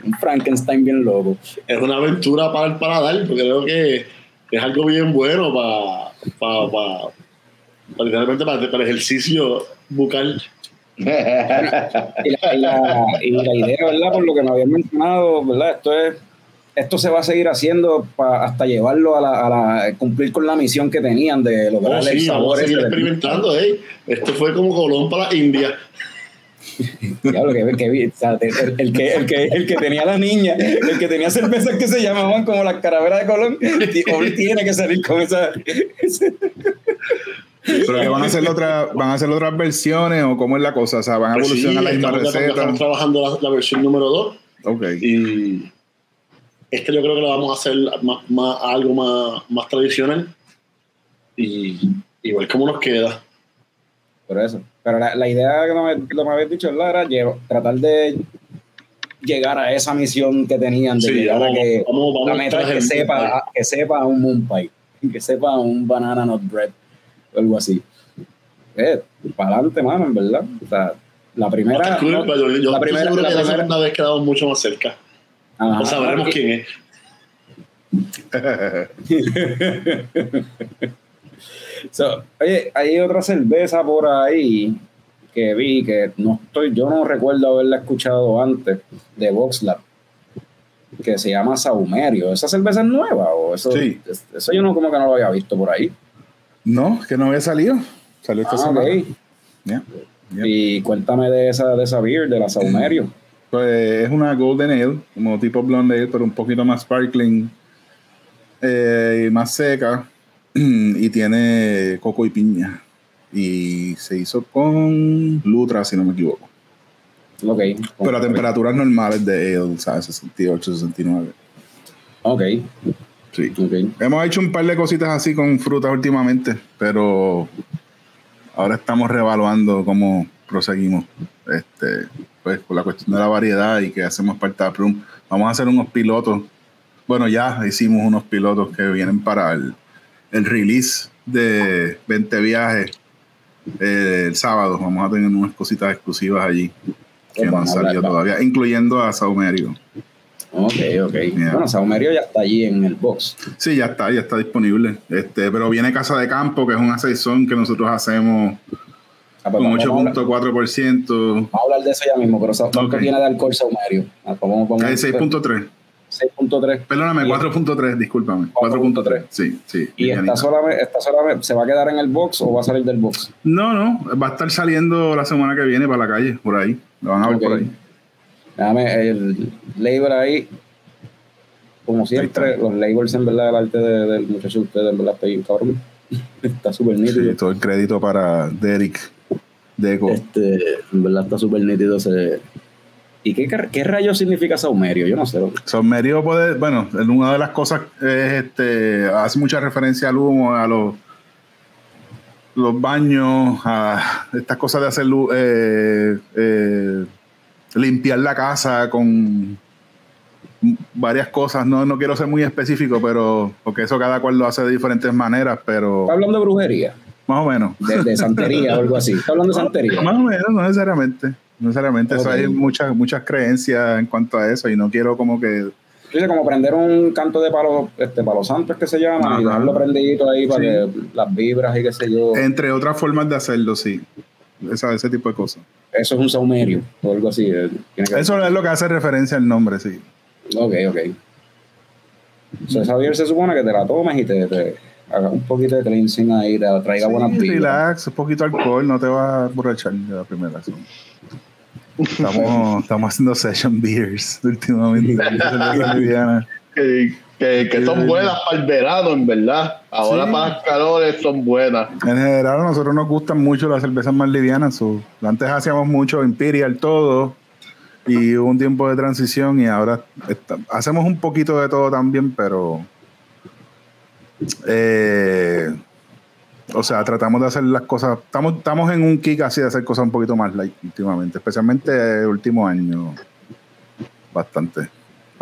un Frankenstein bien loco. Es una aventura para el paladar, porque creo que es algo bien bueno para, para, para, para literalmente para, para el ejercicio bucal. Y la, y la- y la idea, ¿verdad? Por lo que me habían mencionado, ¿verdad? Esto es esto se va a seguir haciendo pa- hasta llevarlo a la, a la- cumplir con la misión que tenían de lograr Oh, el sí, vamos sabor a seguir experimentando, ¿eh? Esto fue como Colón para la India. Diablo, que, que o sea, el, el que, el, que, el que tenía la niña, el que tenía cervezas que se llamaban como las caraveras de Colón, hoy tiene que salir con esa. Pero que van a hacer otra, van a hacer otras versiones o cómo es la cosa, o sea, van a Pues sí, evolucionar la misma receta. estamos trabajando la, la versión número 2 Ok. y este yo creo que lo vamos a hacer más, más- algo más, más tradicional y, ver cómo nos queda. Por eso. Pero la, la idea que me, que me habías dicho era llevar- tratar de llegar a esa misión que tenían de Sí, llegar vamos- a que vamos- vamos la meta es que sepa, que sepa a un moon pie, que sepa a un banana nut bread o algo así. Eh, para adelante, mano, en verdad. O sea, la primera. Está cool, no, pero yo, yo la primera, seguro la que la primera- segunda vez quedamos mucho más cerca. Ajá. O sabremos quién es. So, oye, hay otra cerveza por ahí que vi que no estoy, yo no recuerdo haberla escuchado antes de VoxLab que se llama Saumerio. ¿Esa cerveza es nueva o eso? Sí. Eso yo no como que no lo había visto por ahí. No, que no había salido. Salió esta Ah, semana. Y cuéntame de esa de esa beer de la Saumerio. Pues es una Golden Ale, como tipo Blonde Ale, pero un poquito más sparkling eh, y más seca. Y tiene coco y piña. Y se hizo con Lutra, si no me equivoco. Ok. Pero a temperaturas normales de Ale, ¿sabes? 68, 69. Ok. Sí. Hemos hecho un par de cositas así con frutas últimamente, pero ahora estamos reevaluando cómo proseguimos este, pues, con la cuestión de la variedad y que hacemos parte de la Plum. Vamos a hacer unos pilotos. Bueno, ya hicimos unos pilotos que vienen para el, el release de 20 viajes eh, el sábado. Vamos a tener unas cositas exclusivas allí que no han salido todavía, incluyendo a Saumerio. Ok, ok. Bueno, Saumerio ya está allí en el box. Sí, ya está, ya está disponible. Este, pero viene Casa de Campo, que es una saison que nosotros hacemos Ah, pues con vamos, a hablar, 8.4%. vamos a hablar de eso ya mismo, pero ¿cuánto Ok. tiene de alcohol Saumerio? Ah, vamos, vamos, Eh, 6.3. 6.3. Perdóname, Y- 4.3, discúlpame. 4.3. Sí, sí. ¿Y está solamente, está solamente, se va a quedar en el box o va a salir del box? No, no, va a estar saliendo la semana que viene para la calle, por ahí. Lo van a ver por ahí. Déjame el label ahí. Como siempre, los labels en verdad, el arte de- del muchacho de ustedes, en verdad, está bien cabrón. está súper nítido. Sí, todo el crédito para Derek Deco. Este, en verdad está súper nítido. ese- ¿Y qué, qué rayos significa saumerio? Yo no sé. Saumerio puede, bueno, en una de las cosas es este, hace mucha referencia al humo, a los los baños, a estas cosas de hacer lu- eh, eh, limpiar la casa con varias cosas. No, no quiero ser muy específico, pero porque eso cada cual lo hace de diferentes maneras, pero ¿Está hablando de brujería? más o menos. De, de santería o algo así. ¿Está hablando de santería? Más o menos, no necesariamente. No necesariamente. Eso hay muchas, muchas creencias en cuanto a eso y no quiero como que Dice como prender un canto de palo, este, palo santo es que se llama, y Ajá. dejarlo prendidito ahí para Sí. que las vibras y qué sé yo. Entre otras formas de hacerlo, sí. Esa, ese tipo de cosas. Eso es un saumerio o algo así. eh, tiene que- Eso es lo que hace referencia al nombre, sí. Ok, ok. So, esa beer se supone que te la tomes y te, te haga un poquito de cleansing ahí, te traiga buenas Sí, vibras. relax, un poquito de alcohol, no te va a borrachar de la primera. Estamos, estamos haciendo session beers últimamente. Que, que, son buenas para el verano, en verdad. Ahora Sí. para las calores son buenas. En general, a nosotros nos gustan mucho las cervezas más livianas. so, antes hacíamos mucho Imperial todo y hubo un tiempo de transición y ahora está- hacemos un poquito de todo también, pero eh, o sea, tratamos de hacer las cosas. Estamos, estamos en un kick así de hacer cosas un poquito más light últimamente, especialmente el último año. Bastante.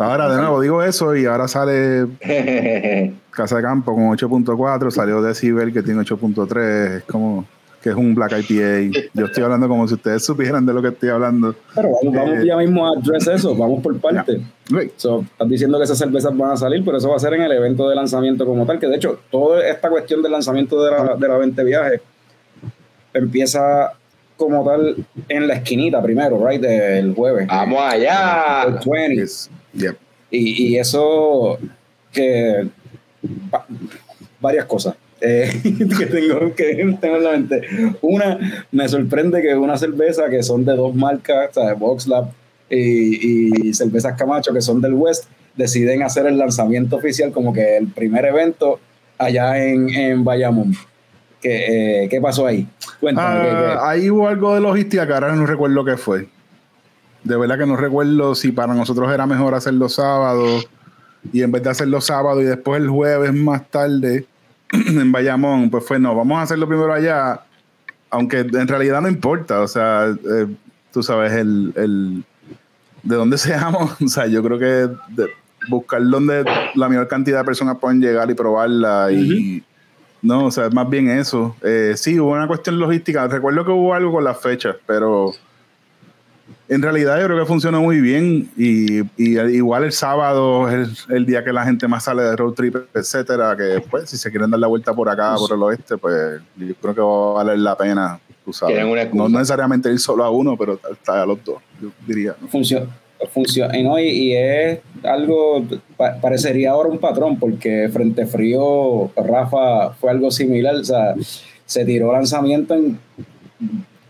Ahora, de nuevo, digo eso y ahora sale Casa de Campo con 8.4, salió Decibel que tiene 8.3, es como que es un Black IPA. Yo estoy hablando como si ustedes supieran de lo que estoy hablando. Pero vamos, vamos Eh, ya mismo a address eso, vamos por parte. Great. So, estás diciendo que esas cervezas van a salir, pero eso va a ser en el evento de lanzamiento como tal, que de hecho, toda esta cuestión del lanzamiento de la, de la 20 viajes empieza como tal en la esquinita primero, right, del jueves. Vamos allá. El 20. Yes. Yep. Y, y eso que va- varias cosas eh, que, tengo, que tengo en la mente. Una, me sorprende que una cerveza que son de dos marcas, o sea, Boxlab y, y Cervezas Camacho, que son del West, deciden hacer el lanzamiento oficial como que el primer evento allá en, en Bayamón. ¿Qué, eh, ¿Qué pasó ahí? Cuéntame. ¿qué- qué- Ah, ahí hubo algo de logística ahora no recuerdo qué fue. De verdad que no recuerdo si para nosotros era mejor hacerlo sábado y en vez de hacerlo sábado y después el jueves más tarde en Bayamón, pues fue no, vamos a hacerlo primero allá, aunque en realidad no importa, o sea, eh, tú sabes, el, el de dónde seamos, o sea, yo creo que de- buscar donde la mayor cantidad de personas pueden llegar y probarla y no, o sea, más bien eso. Eh, sí, hubo una cuestión logística. Recuerdo que hubo algo con las fechas, pero en realidad yo creo que funcionó muy bien. Y, y igual el sábado es el, el día que la gente más sale de road trip, etcétera. Que pues, si se quieren dar la vuelta por acá, por el oeste, pues yo creo que va a valer la pena, tú sabes. Excusa. No necesariamente ir solo a uno, pero está a los dos, yo diría. ¿no? funciona funciona y, no, y, y es algo pa- parecería ahora un patrón porque frente frío Rafa fue algo similar o sea se tiró lanzamiento en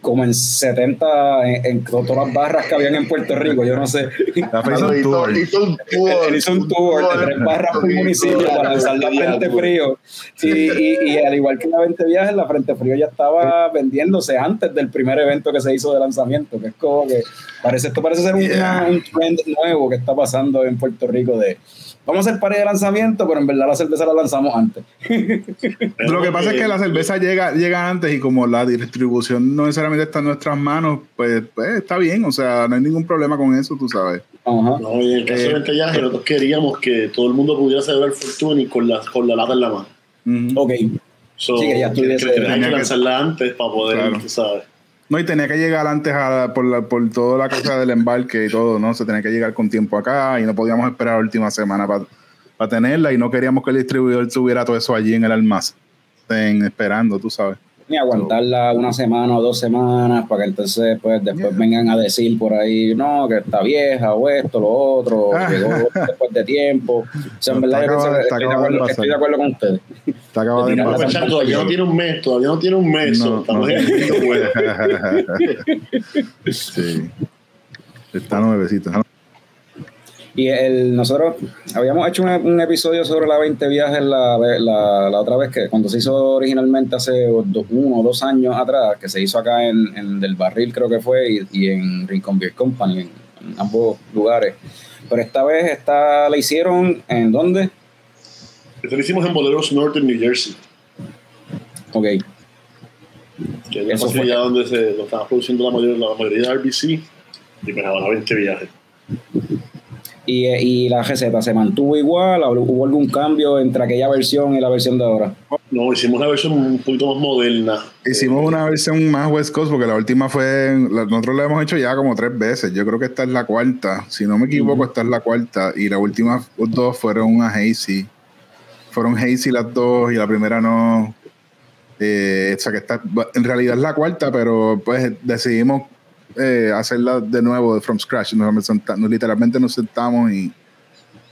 como en 70 en, en todas las barras que habían en Puerto Rico yo no sé La Hizo- Tour. hizo un tour. hizo un tour de tres barras por municipio para lanzar la Frente Frío. Y, y, y al igual que la Frente Viajes, la Frente Frío ya estaba vendiéndose antes del primer evento que se hizo de lanzamiento, que es como que parece, esto parece ser un, una- un trend nuevo que está pasando en Puerto Rico de vamos a hacer pared de lanzamiento, pero en verdad la cerveza la lanzamos antes. Lo que pasa es que la cerveza llega, llega antes y como la distribución no necesariamente está en nuestras manos, pues, pues está bien, o sea, no hay ningún problema con eso, tú sabes. Ajá. No, y en el caso Eh. de Ventellaje, nosotros queríamos que todo el mundo pudiera celebrar Fortuny con la, con la lata en la mano. Ujú. Ok, So, Sí, que ya que- tuviese- que que que- lanzarla antes para poder, Claro. tú sabes. No, y tenía que llegar antes a, por, la, por toda la cosa del embarque y todo, ¿no? Se tenía que llegar con tiempo acá y no podíamos esperar la última semana para tenerla y no queríamos que el distribuidor tuviera todo eso allí en el almacén esperando, tú sabes. Ni aguantarla una semana o dos semanas para que entonces pues después vengan a decir por ahí no que está vieja o esto lo otro llegó después de tiempo o sea en Está verdad acabado- estoy de, acuerdo, pasar. estoy de acuerdo con ustedes Está acabado de pasar. Todavía no tiene un mes, todavía no tiene un mes. No, no. sí. Está nuevecito. Y el nosotros habíamos hecho un, un episodio sobre la 20 viajes la, la, la otra vez que cuando se hizo originalmente hace do- uno o dos años atrás que se hizo acá en, en Del Barril creo que fue y, y en Rincon Beer Company en, en ambos lugares pero esta vez esta la hicieron en dónde Esto lo hicimos en Boleros North en New Jersey, ok que es la Eso fue. facilidad donde se lo estaba produciendo la mayoría, la mayoría de RBC y pues ahora 20 viajes. Y, y la receta se mantuvo igual, ¿Hab- hubo algún cambio entre aquella versión y la versión de ahora. No, hicimos la versión un poquito más moderna. Hicimos una versión más West Coast porque la última fue, nosotros la hemos hecho ya como tres veces. Yo creo que esta es la cuarta. Si no me equivoco, esta es la cuarta. Y la última dos fueron una Hazy. Fueron Hazy las dos y la primera no. Eh, o sea que esta, en realidad es la cuarta, pero pues decidimos eh, hacerla de nuevo de from scratch. Nos, literalmente nos sentamos y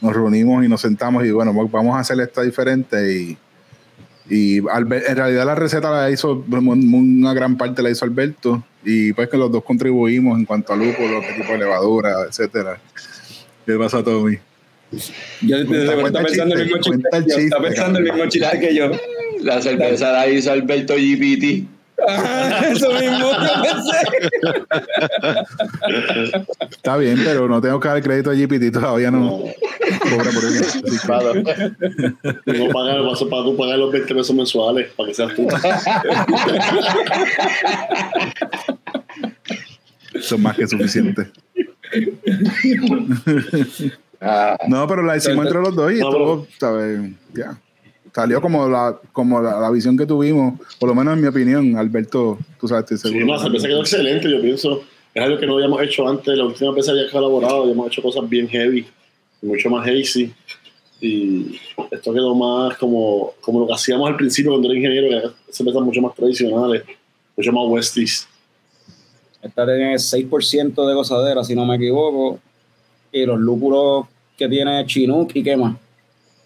nos reunimos y nos sentamos y bueno, vamos a hacer esta diferente y y Albe- en realidad la receta la hizo, una gran parte la hizo Alberto, y pues que los dos contribuimos en cuanto a lúpulo, qué tipo de levadura, etcétera. ¿Qué pasa, Tommy? Yo Cuenta- está cuenta el pensando el mismo chiste, está pensando el mismo chiste que yo. La cerveza la hizo Alberto GPT. Ajá, Eso mismo que pensé. Está bien, pero no tengo que dar crédito a GPT, todavía no cobra por eso. Que- Claro. No pagar, vas a para tú pagar los 20 pesos mensuales para que seas tú. Es más que suficiente. Ah, No, pero la hicimos entre los dos y No, estuvo, ¿sabes? Ya. Salió como la, como la, la visión que tuvimos, por lo menos en mi opinión, Alberto, tú sabes, estoy Sí, seguro. no, la cerveza quedó excelente, yo pienso. Es algo que no habíamos hecho antes. La última vez había colaborado, habíamos hecho cosas bien heavy, mucho más hazy. Y esto quedó más como, como lo que hacíamos al principio cuando era ingeniero, que eran cervezas mucho más tradicionales, mucho más westies. Esta tiene 6% de gozadera, si no me equivoco. Y los lúpulos que tiene Chinook y qué más.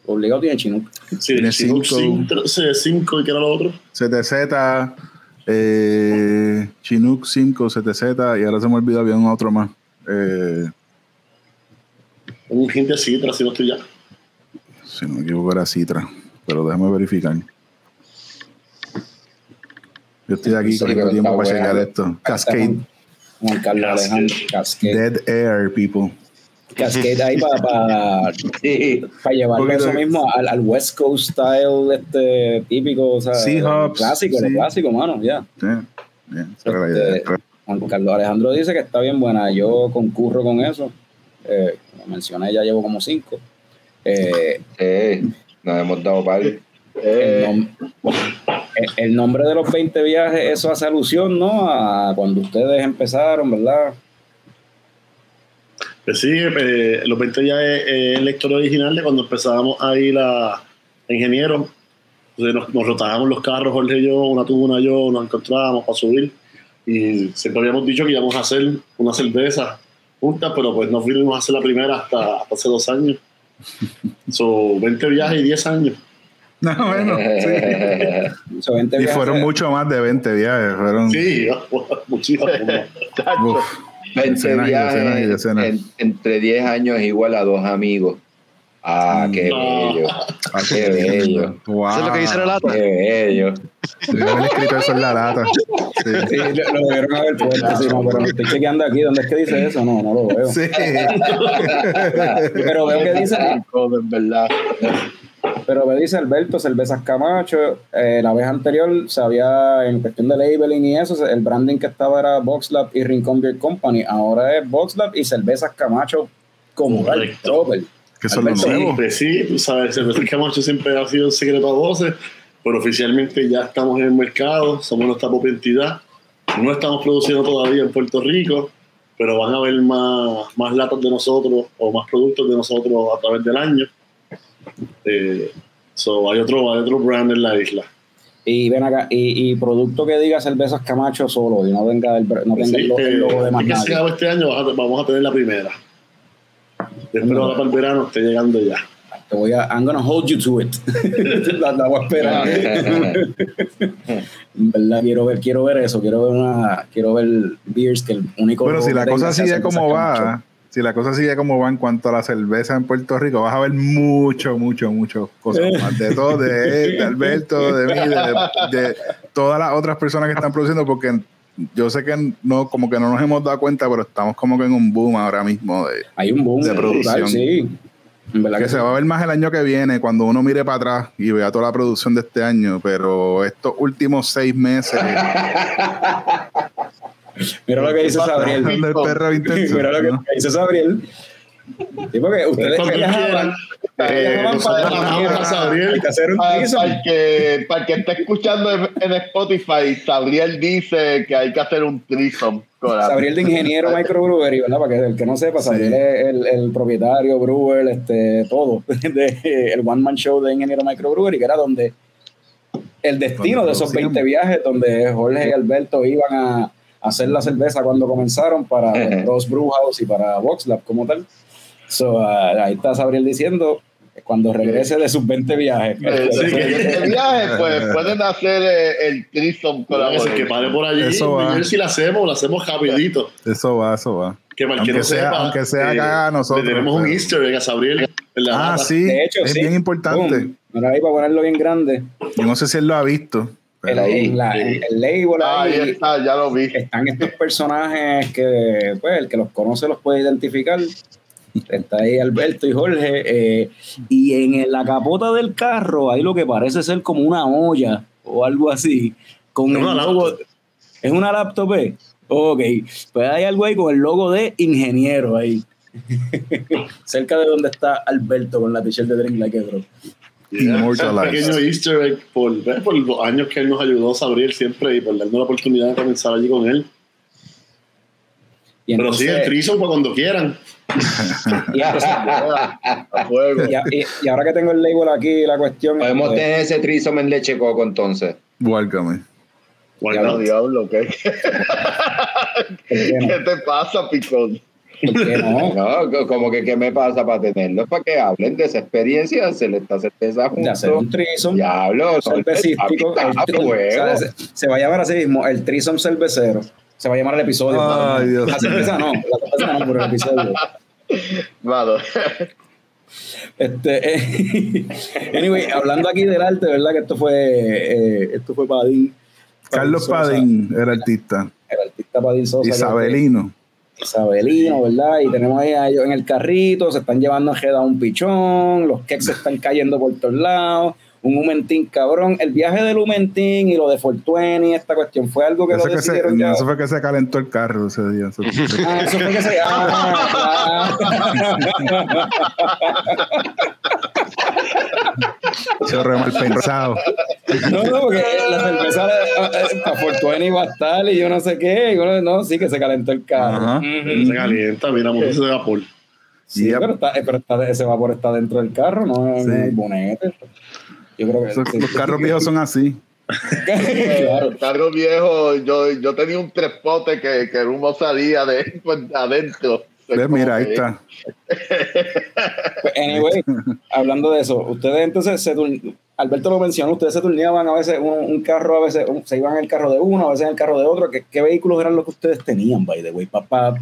Obligado tiene Chinook. Sí, Tiene Chinook cinco. 5 y que era lo otro. CTZ, eh, Chinook 5, CTZ, y ahora se me olvidó, había un otro más. Eh, Un gente tras si no estoy ya. si no me equivoco, era Citra, pero déjame verificar. Yo estoy aquí con tiempo para checar esto. Cascade, Juan Carlos Cascade. Alejandro. Cascade. Dead Air, people. Cascade ahí para Sí. llevarlo Poquito eso de- mismo al, al West Coast style este típico, o sea, Seahawks, clásico, sí. lo clásico, mano, ya. Sí. Este, Juan Carlos Alejandro dice que está bien buena, yo concurro con eso. Eh, como mencioné, ya llevo como cinco. Eh, Sí, nos hemos dado par. el, Eh, nom- el- el nombre de los 20 viajes, eso hace alusión, ¿no? A cuando ustedes empezaron, ¿verdad? Pues sí, eh, los 20 ya es, es la historia original de cuando empezábamos a ir a ingenieros. Entonces nos, nos rotábamos los carros, Jorge y yo, una tú, una yo, nos encontrábamos para subir. Y siempre habíamos dicho que íbamos a hacer una cerveza juntas, pero pues no fuimos a hacer la primera hasta, hasta hace dos años. Son 20 viajes y 10 años. No, bueno, sí. O sea, 20 Y fueron mucho más de 20 viajes. Fueron, Sí, muchísimo. chacho. uf, 20 Decenas y viajes decenas y decenas. en- entre 10 años es igual a dos amigos. Ah, qué Ah. bello. ah, Qué bello. Wow. Eso es lo que dice la lata. Qué bello. Haber escrito eso en la lata. Sí, lo, lo debieron haber puesto, sí, no, pero me estoy chequeando aquí, ¿dónde es que dice eso? No, no lo veo. Sí. Pero veo que dice, Todo, en verdad. Pero me dice Alberto, Cervezas Camacho, eh, la vez anterior se había, en cuestión de labeling y eso, el branding que estaba era Boxlab y Rincon Beer Company, ahora es Boxlab y Cervezas Camacho como tal. Que eso es lo Alberto, nuevo. Siempre, sí, tú sabes, Cerveza Camacho siempre ha sido un secreto a voces, pero oficialmente ya estamos en el mercado, somos nuestra propia entidad. No estamos produciendo todavía en Puerto Rico, pero van a haber más, más latas de nosotros o más productos de nosotros a través del año. Eh, so, hay, otro, hay otro brand en la isla. Y ven acá, y, y producto que diga Cervezas Camacho solo, y no venga el, no tenga Sí, el, lo- el eh, logo de más es que nadie. este año, vamos a tener la primera. Espero ahora para el verano esté llegando ya. Te voy a, I'm gonna hold you to it. la, la voy a esperar. En verdad, quiero ver, quiero ver eso, quiero ver una, quiero ver beers que el único. Bueno, si la cosa tenga sigue como Camacho. Si la cosa sigue como va en cuanto a la cerveza en Puerto Rico, vas a ver mucho, mucho, mucho cosas más. De todo, de él, de Alberto, de mí, de, de todas las otras personas que están produciendo, porque yo sé que no, como que no nos hemos dado cuenta, pero estamos como que en un boom ahora mismo de, Hay un boom de producción. sí. En verdad que que se va a ver más el año que viene cuando uno mire para atrás y vea toda la producción de este año, pero estos últimos seis meses Mira lo que dice Sabriel. el perro intenso. Mira lo que dice Sabriel. Sí, porque ustedes Cuando viajaban, quieran, ustedes eh, viajaban a Sabriel. hay que hacer un Para, que, para el que esté escuchando en, en Spotify, Sabriel dice que hay que hacer un la- Sabriel de Ingeniero Microbrewery, ¿verdad? Para que el que no sepa, Sabriel es el, el propietario, brewer, este, todo, de, el One Man Show de Ingeniero Microbrewery, que era donde el destino de esos producíamos. 20 viajes, donde Jorge y Alberto iban a hacer la cerveza cuando comenzaron para los Brewhouse y para Voxlab como tal. So, ah, ahí está Sabriel diciendo cuando regrese de sus 20 viajes. Eh, Sí, de- que- de este viaje, pues pueden hacer eh, el con la Claro que que pare por allí. Eso va. si la hacemos, la hacemos rapidito. Eso va, eso va. Que para el que Aunque no sea- sepa, aunque sea eh, acá nosotros, Le tenemos un easter egg a Sabriel. en la Ah, sí, De hecho, es sí. bien importante. Boom. Mira ahí para ponerlo bien grande. Yo no sé si él lo ha visto. El, ahí, en la- el label Ahí ahí está, ya lo vi. están estos personajes que, pues, el que los conoce los puede identificar. Está ahí Alberto y Jorge. eh, y en la capota del carro hay lo que parece ser como una olla o algo así. Con Es el una logo. laptop. ¿Es una laptop? eh? Ok. Pues hay algo ahí con el logo de ingeniero ahí. Cerca de donde está Alberto con la t-shirt de Drink Like Bro. Yeah, Immortalized. un pequeño easter egg por, ¿ves? por los años que él nos ayudó, Sabriel, siempre, y por darnos la oportunidad de comenzar allí con él. Y Pero sí, el threesome para cuando quieran. y entonces- A fuego. y, y- y ahora que tengo el label aquí, la cuestión. Podemos tener ese trisom en leche coco entonces. Lo not? diablo, ¿qué? ¿Qué te pasa, Picón? ¿Por qué no? No, co- como que qué me pasa para tenerlos, para que hablen de esa experiencia, de hacer esta certeza De hacer un threesome Diablo, cervecístico. está se, se va a llamar así mismo, el threesome cervecero. Se va a llamar el episodio. Ay, Dios. La cerveza no, la cerveza no, pero el episodio. Mano, Este, eh, anyway, hablando aquí del arte, ¿verdad? Que esto fue, eh, esto fue Padín. Carlos Sosa, Padín era artista. El artista Padín Sosa. que- Isabelino. Isabelino, ¿verdad? Y tenemos ahí a ellos en el carrito, se están llevando a Jeda un pichón, los queques se están cayendo por todos lados, un Humentín cabrón. El viaje del Humentín y lo de Fortuny, esta cuestión, fue algo que Eso, lo que se, decidieron ya. eso fue que se calentó el carro ese día. Eso- Ah, eso fue que se. Ah, Se re mal pensado. no, no, porque la cerveza eh, para Fortuny iba a estar y yo no sé qué. no, sí que se calentó el carro. Ajá. Se calienta, mira, motor de vapor. Sí, Yep. pero, está, eh, pero está- ese vapor está dentro del carro, no en Sí. el bonete. Yo creo que Esos- sí. los carros viejos son así. claro. el carro viejo, yo, yo tenía un trespote que, que el humo salía de pues, adentro. Mira, ahí está. Pues, anyway, hablando de eso, ustedes entonces se Alberto lo mencionó, ustedes se turneaban a veces un, un carro, a veces un- se iban en el carro de uno, a veces en el carro de otro. ¿Qué, qué vehículos eran los que ustedes tenían, by the way? Papá,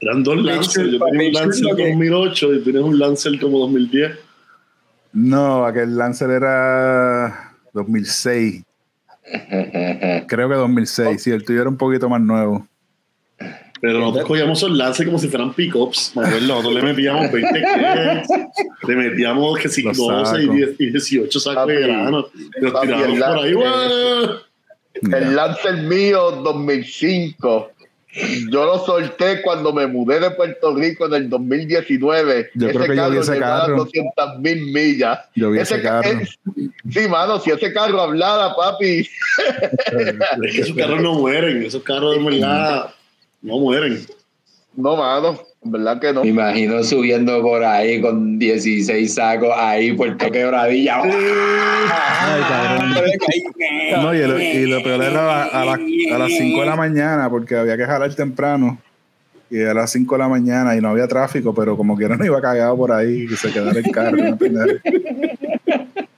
Eran dos Lancer. Yo tenía un Lancer lo que- 2008 y tenías un Lancer como 2010. No, aquel Lancer era 2006. Creo que 2006. Sí, el tuyo era un poquito más nuevo. Pero nosotros cogíamos esos Lancer como si fueran pickups. Nosotros le metíamos 20 kilos, le metíamos que si Los 12 y, sacos. 10 y 18 sacos de grano. Y los tirábamos el por ahí. El Lancer mío 2005. Yo lo solté cuando me mudé de Puerto Rico en el 2019. Yo creo que yo vi ese llevaba carro. 200 mil millas. Yo vi ese ca- carro. es- sí, mano, si ese carro hablara, papi. Es que esos carros no mueren. Esos carros de verdad no mueren. No, mano, en verdad que no. Me imagino subiendo por ahí con 16 sacos ahí, Puerto Quebradilla. Ay, cabrón. No, y, el- y lo peor era a, a las- a las 5 de la mañana, porque había que jalar temprano. Y era a las 5 de la mañana y no había tráfico, pero como quiera no iba cagado por ahí y se quedara el carro.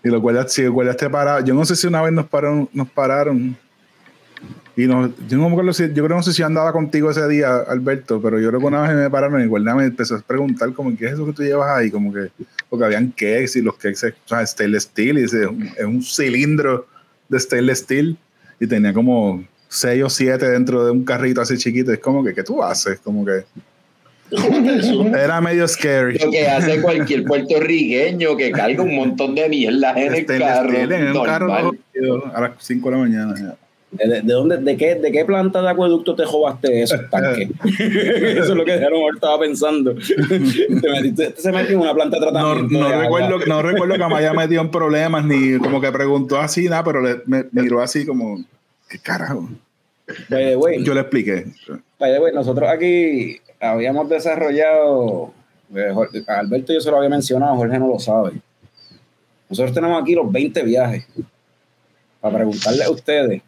y los guardias, si guardias te paraban, yo no sé si una vez nos pararon, nos pararon. Y nos, yo no me acuerdo si, yo creo no sé si andaba contigo ese día, Alberto, pero yo creo que una vez me pararon y guardia me empezó a preguntar como, ¿qué es eso que tú llevas ahí? Como que, porque habían cakes y los cakes, o sea, stainless steel, y es un, es un cilindro de stainless steel y tenía como seis o siete dentro de un carrito así chiquito. Es como que, ¿qué tú haces? Como que era medio scary. Lo que hace cualquier puertorriqueño que carga un montón de mierda en el carro. en un carro normal. a las 5 de la mañana. ¿De, de dónde, de, qué, ¿De qué planta de acueducto te jobaste esos tanques? Eso es lo que Hall estaba pensando. te metiste, se metió en una planta de No, tratamiento. no de agua. recuerdo, no recuerdo que me haya metido en problemas ni como que preguntó así, nada, pero le, me miró así como, ¿qué carajo? Way, Yo le expliqué. by the way, nosotros aquí habíamos desarrollado, eh, Alberto yo se lo había mencionado, Jorge no lo sabe. Nosotros tenemos aquí los 20 viajes para preguntarle a ustedes.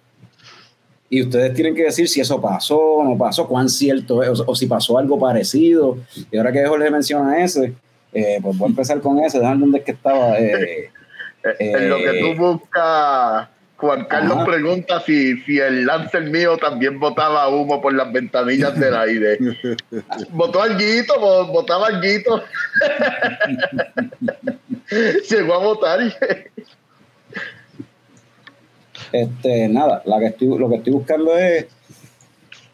Y ustedes tienen que decir si eso pasó o no pasó, cuán cierto es, o, o si pasó algo parecido. Y ahora que Jorge menciona ese, eh, pues voy a empezar con ese, déjame dónde es que estaba. eh, en lo que tú buscas, Juan Carlos Ajá. pregunta si, si el Lancer mío también botaba humo por las ventanillas del aire. Botó alguito, bo- botaba alguito. Llegó a votar. Este, nada, la que estoy, lo que estoy buscando es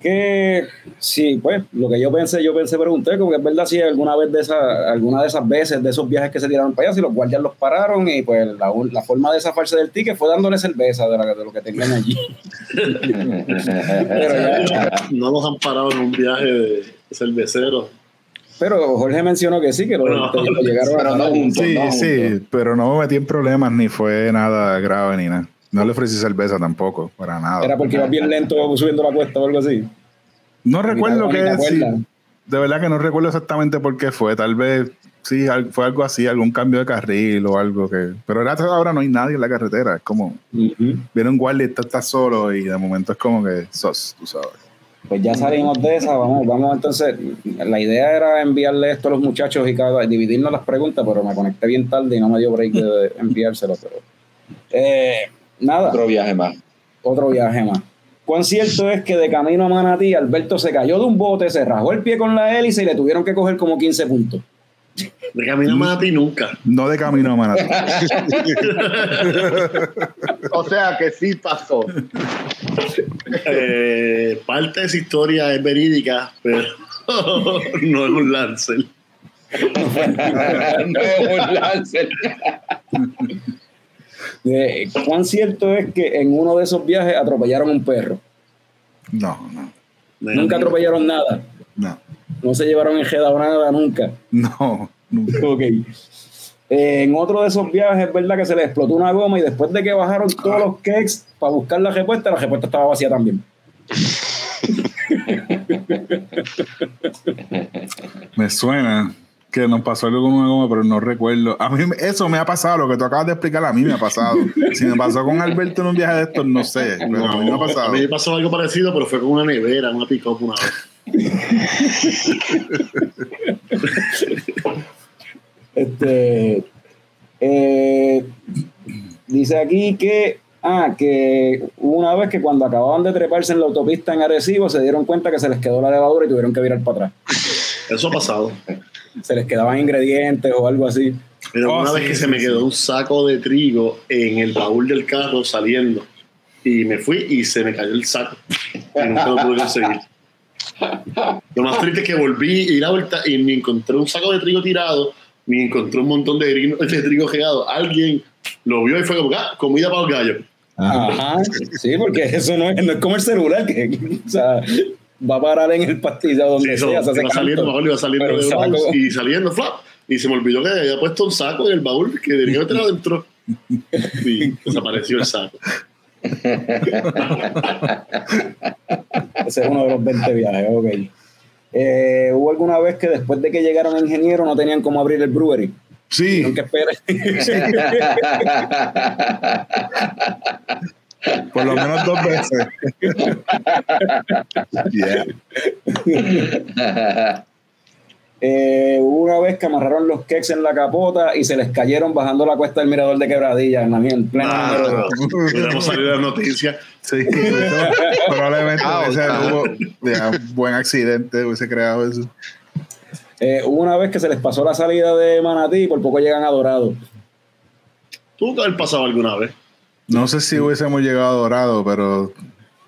que sí, pues, lo que yo pensé, yo pensé, pregunté, como que es verdad si alguna vez de esa, alguna de esas veces, de esos viajes que se tiraron para allá, si los guardias los pararon y pues la, la forma de zafarse del ticket fue dándole cerveza de, la- de lo que tenían allí. Pero, ya- No nos han parado en un viaje de cervecero. pero Jorge mencionó que sí, que lo, Bueno, que lo llegaron pero a no juntos. Sí, no, sí, pero no me metí en problemas ni fue nada grave ni nada. No le ofrecí cerveza tampoco, para nada. Era porque iba bien lento subiendo la cuesta o algo así. No recuerdo qué acuerdas. de verdad que no recuerdo exactamente por qué fue. Tal vez sí, fue algo así, algún cambio de carril o algo que. Pero ahora, ahora no hay nadie en la carretera. Es como. Viene un guardia y tú estás solo y de momento es como que sos, tú sabes. Pues ya salimos de esa, vamos, vamos entonces, la idea era enviarle esto a los muchachos y cada, dividirnos las preguntas, pero me conecté bien tarde y no me dio break de enviárselo, pero eh, nada. Otro viaje más. Otro viaje más. ¿Cuán cierto es que de camino a Manatí, Alberto se cayó de un bote, se rajó el pie con la hélice y le tuvieron que coger como 15 puntos? De camino a Manatí nunca. No de camino a Manatí. O sea que sí pasó. Eh, parte de esa historia es verídica, pero no es un Lancel. no es un Lancer. ¿Cuán cierto es que en uno de esos viajes atropellaron un perro? No, no, Nunca atropellaron nada. no, No se llevaron enjedado nada nunca. no, nunca. Ok. Eh, en otro de esos viajes, es verdad que se le explotó una goma y después de que bajaron todos los cakes para buscar la respuesta, la respuesta estaba vacía también. Me suena que nos pasó algo con una goma, pero no recuerdo. A mí eso me ha pasado, lo que tú acabas de explicar a mí me ha pasado. Si me pasó con Alberto en un viaje de estos, no sé, pero a mí me ha pasado. a mí me pasó algo parecido, pero fue con una nevera, una pick-up una vez. Este, eh, dice aquí que, ah, que una vez que cuando acababan de treparse en la autopista en Arecibo se dieron cuenta que se les quedó la levadura y tuvieron que virar para atrás. Eso ha pasado. Se les quedaban ingredientes o algo así. Pero Oh, una sí, vez que sí, se me quedó un saco de trigo en el baúl del carro saliendo. Y me fui y se me cayó el saco. Y nunca lo pude conseguir. Lo más triste es que volví y la vuelta y me encontré un saco de trigo tirado, me encontré un montón de, trigo- de trigo regado. Alguien lo vio y fue como, ah, comida para los gallos. Ajá, sí, porque eso no es, no es como el celular, que o sea, va a parar en el pastillo donde Sí, eso, sea, se hace iba saliendo, mejor iba saliendo Pero baúl saco- y saliendo, flap. Y se me olvidó que había puesto un saco en el baúl que tenía que meter adentro. Y desapareció el saco. Ese es uno de los 20 viajes, ok. Eh, ¿Hubo alguna vez que después de que llegaron ingenieros no tenían cómo abrir el brewery? Sí, Tuvieron que esperar. por lo menos dos veces. Yeah. Eh, hubo una vez que amarraron los cakes en la capota y se les cayeron bajando la cuesta del mirador de quebradilla en, la, en pleno Ah, número dos. De las noticias. Sí, probablemente Ah, hubo ya, un buen accidente, hubiese creado eso. Eh, hubo una vez que se les pasó la salida de Manatí y por poco llegan a Dorado. Tuvo que haber pasado alguna vez. No sé si hubiésemos llegado a Dorado, pero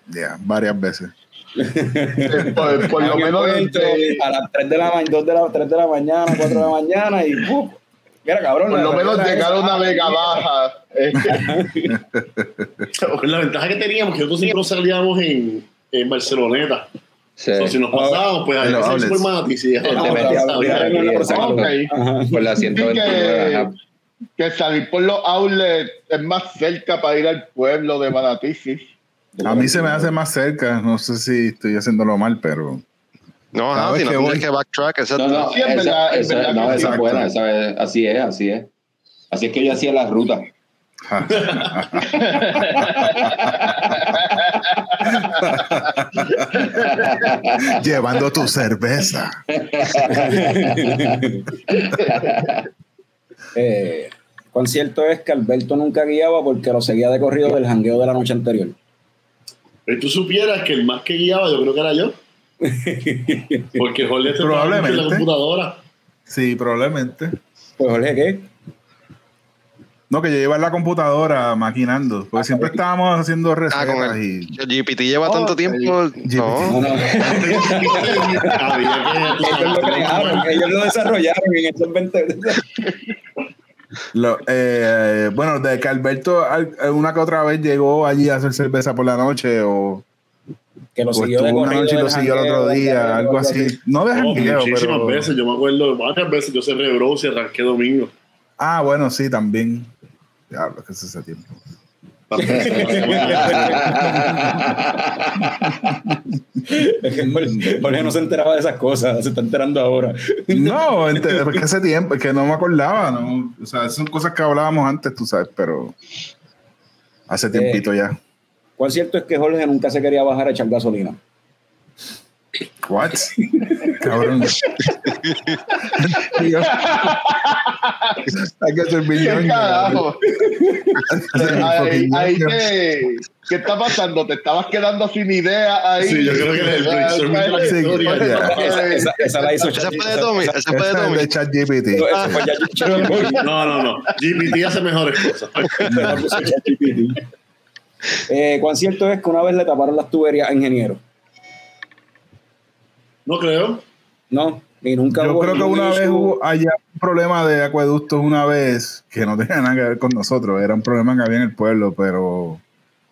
ya, varias veces. Eh, por, por lo menos entre- a las 3 de la mañana, 2 de la, 3 de la mañana, 4 de la mañana y ¡puf! Mira, cabrón. por lo menos llegar a una vega baja. la ventaja que teníamos que nosotros siempre salíamos en, en Barceloneta. Sí. Si nos pasábamos, pues ahí se outlets. por Manatí, sí, Te dejaba- metías a mirar aquí, ah, exacto. ok. Ajá. Por la Sí, 129. Que, salir por los outlets es más cerca para ir al pueblo de Manatí, sí. A mí se me hace más cerca, no sé si estoy haciéndolo mal, pero No, ajá, si no que tienes que backtrack, exacto. No, no, Sí, esa, verdad, esa- verdad no, esa es buena, esa es- así es, así es. Así es que yo hacía la ruta. llevando tu cerveza. Eh, ¿Cuán cierto es que Alberto nunca guiaba porque lo seguía de corrido del jangueo de la noche anterior? Pero tú supieras que el más que guiaba, yo creo que era yo. Porque Jorge Probablemente. en la computadora. Sí, probablemente. Pues Jorge, ¿qué? No, que yo iba en la computadora maquinando, porque siempre estábamos haciendo Ah, recetas con el y GPT lleva Oh, tanto tiempo. No, No. Ellos lo sabes, crearon, ellos lo desarrollaron en esos 20 Lo- eh, bueno, de que Alberto al- una que otra vez llegó allí a hacer cerveza por la noche o, que lo siguió de estuvo una noche y lo siguió el otro día, algo así. No de Oh, jangueo, muchísimas pero... veces, yo me acuerdo varias veces, yo cerré bros y arranqué domingo. Ah, bueno, sí, también. Diablo, que es ese tiempo. Es que Jorge, no se enteraba de esas cosas, se está enterando ahora. No, porque ese tiempo, es que no me acordaba, ¿no? O sea, son cosas que hablábamos antes, tú sabes, pero hace tiempito ya. ¿Cuál cierto es que Jorge nunca se quería bajar a echar gasolina? What? Cabrón. Hay que ser ¿Qué millón. carajo? Ahí, ¿Qué está pasando? ¿Te estabas quedando sin idea ahí? Sí, yo creo que el brainstorming de la Sí, historia. ya. Esa, esa- esa la hizo Chat- fue de Tommy, ese fue de es Tommy. de ChatGPT. No, no, no. GPT hace mejores cosas. ChatGPT. Eh, ¿Cuán cierto es que una vez le taparon las tuberías a ingeniero? No creo. No, y nunca Yo hubo creo que una vez hubo allá un problema de acueductos una vez que no tenía nada que ver con nosotros, era un problema que había en el pueblo, pero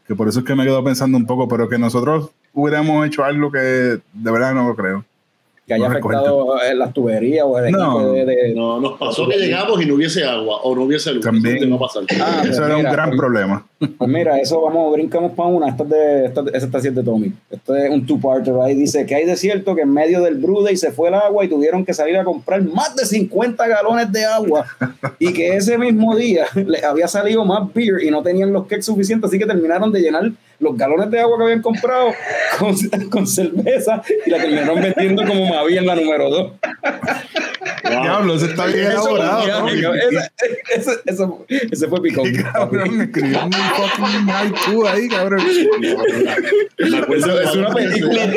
que por eso es que me quedo pensando un poco, pero que nosotros hubiéramos hecho algo que de verdad no lo creo. Que haya no afectado las tuberías o el No. equipo de, de- No, nos pasó que llegamos y no hubiese agua o no hubiese luz. También. Eso te va a pasar. Ah, pues Eso era un gran pues- problema. Pues mira, eso vamos, brincamos para una. Esta es de, esta, esa está siendo de Tommy. Esto es un two-parter ahí. Dice que hay de cierto que en medio del Brude y se fue el agua y tuvieron que salir a comprar más de 50 galones de agua. y que ese mismo día le había salido más beer y no tenían los cakes suficientes, así que terminaron de llenar los galones de agua que habían comprado con, con cerveza y la terminaron vendiendo como Mavi en la número 2. Diablo, eso está bien Eso, elaborado. ya, ¿no? ese, ese, ese, ese fue picón. Cabrón, escribió un fucking haiku ahí, cabrón. Eso es una película.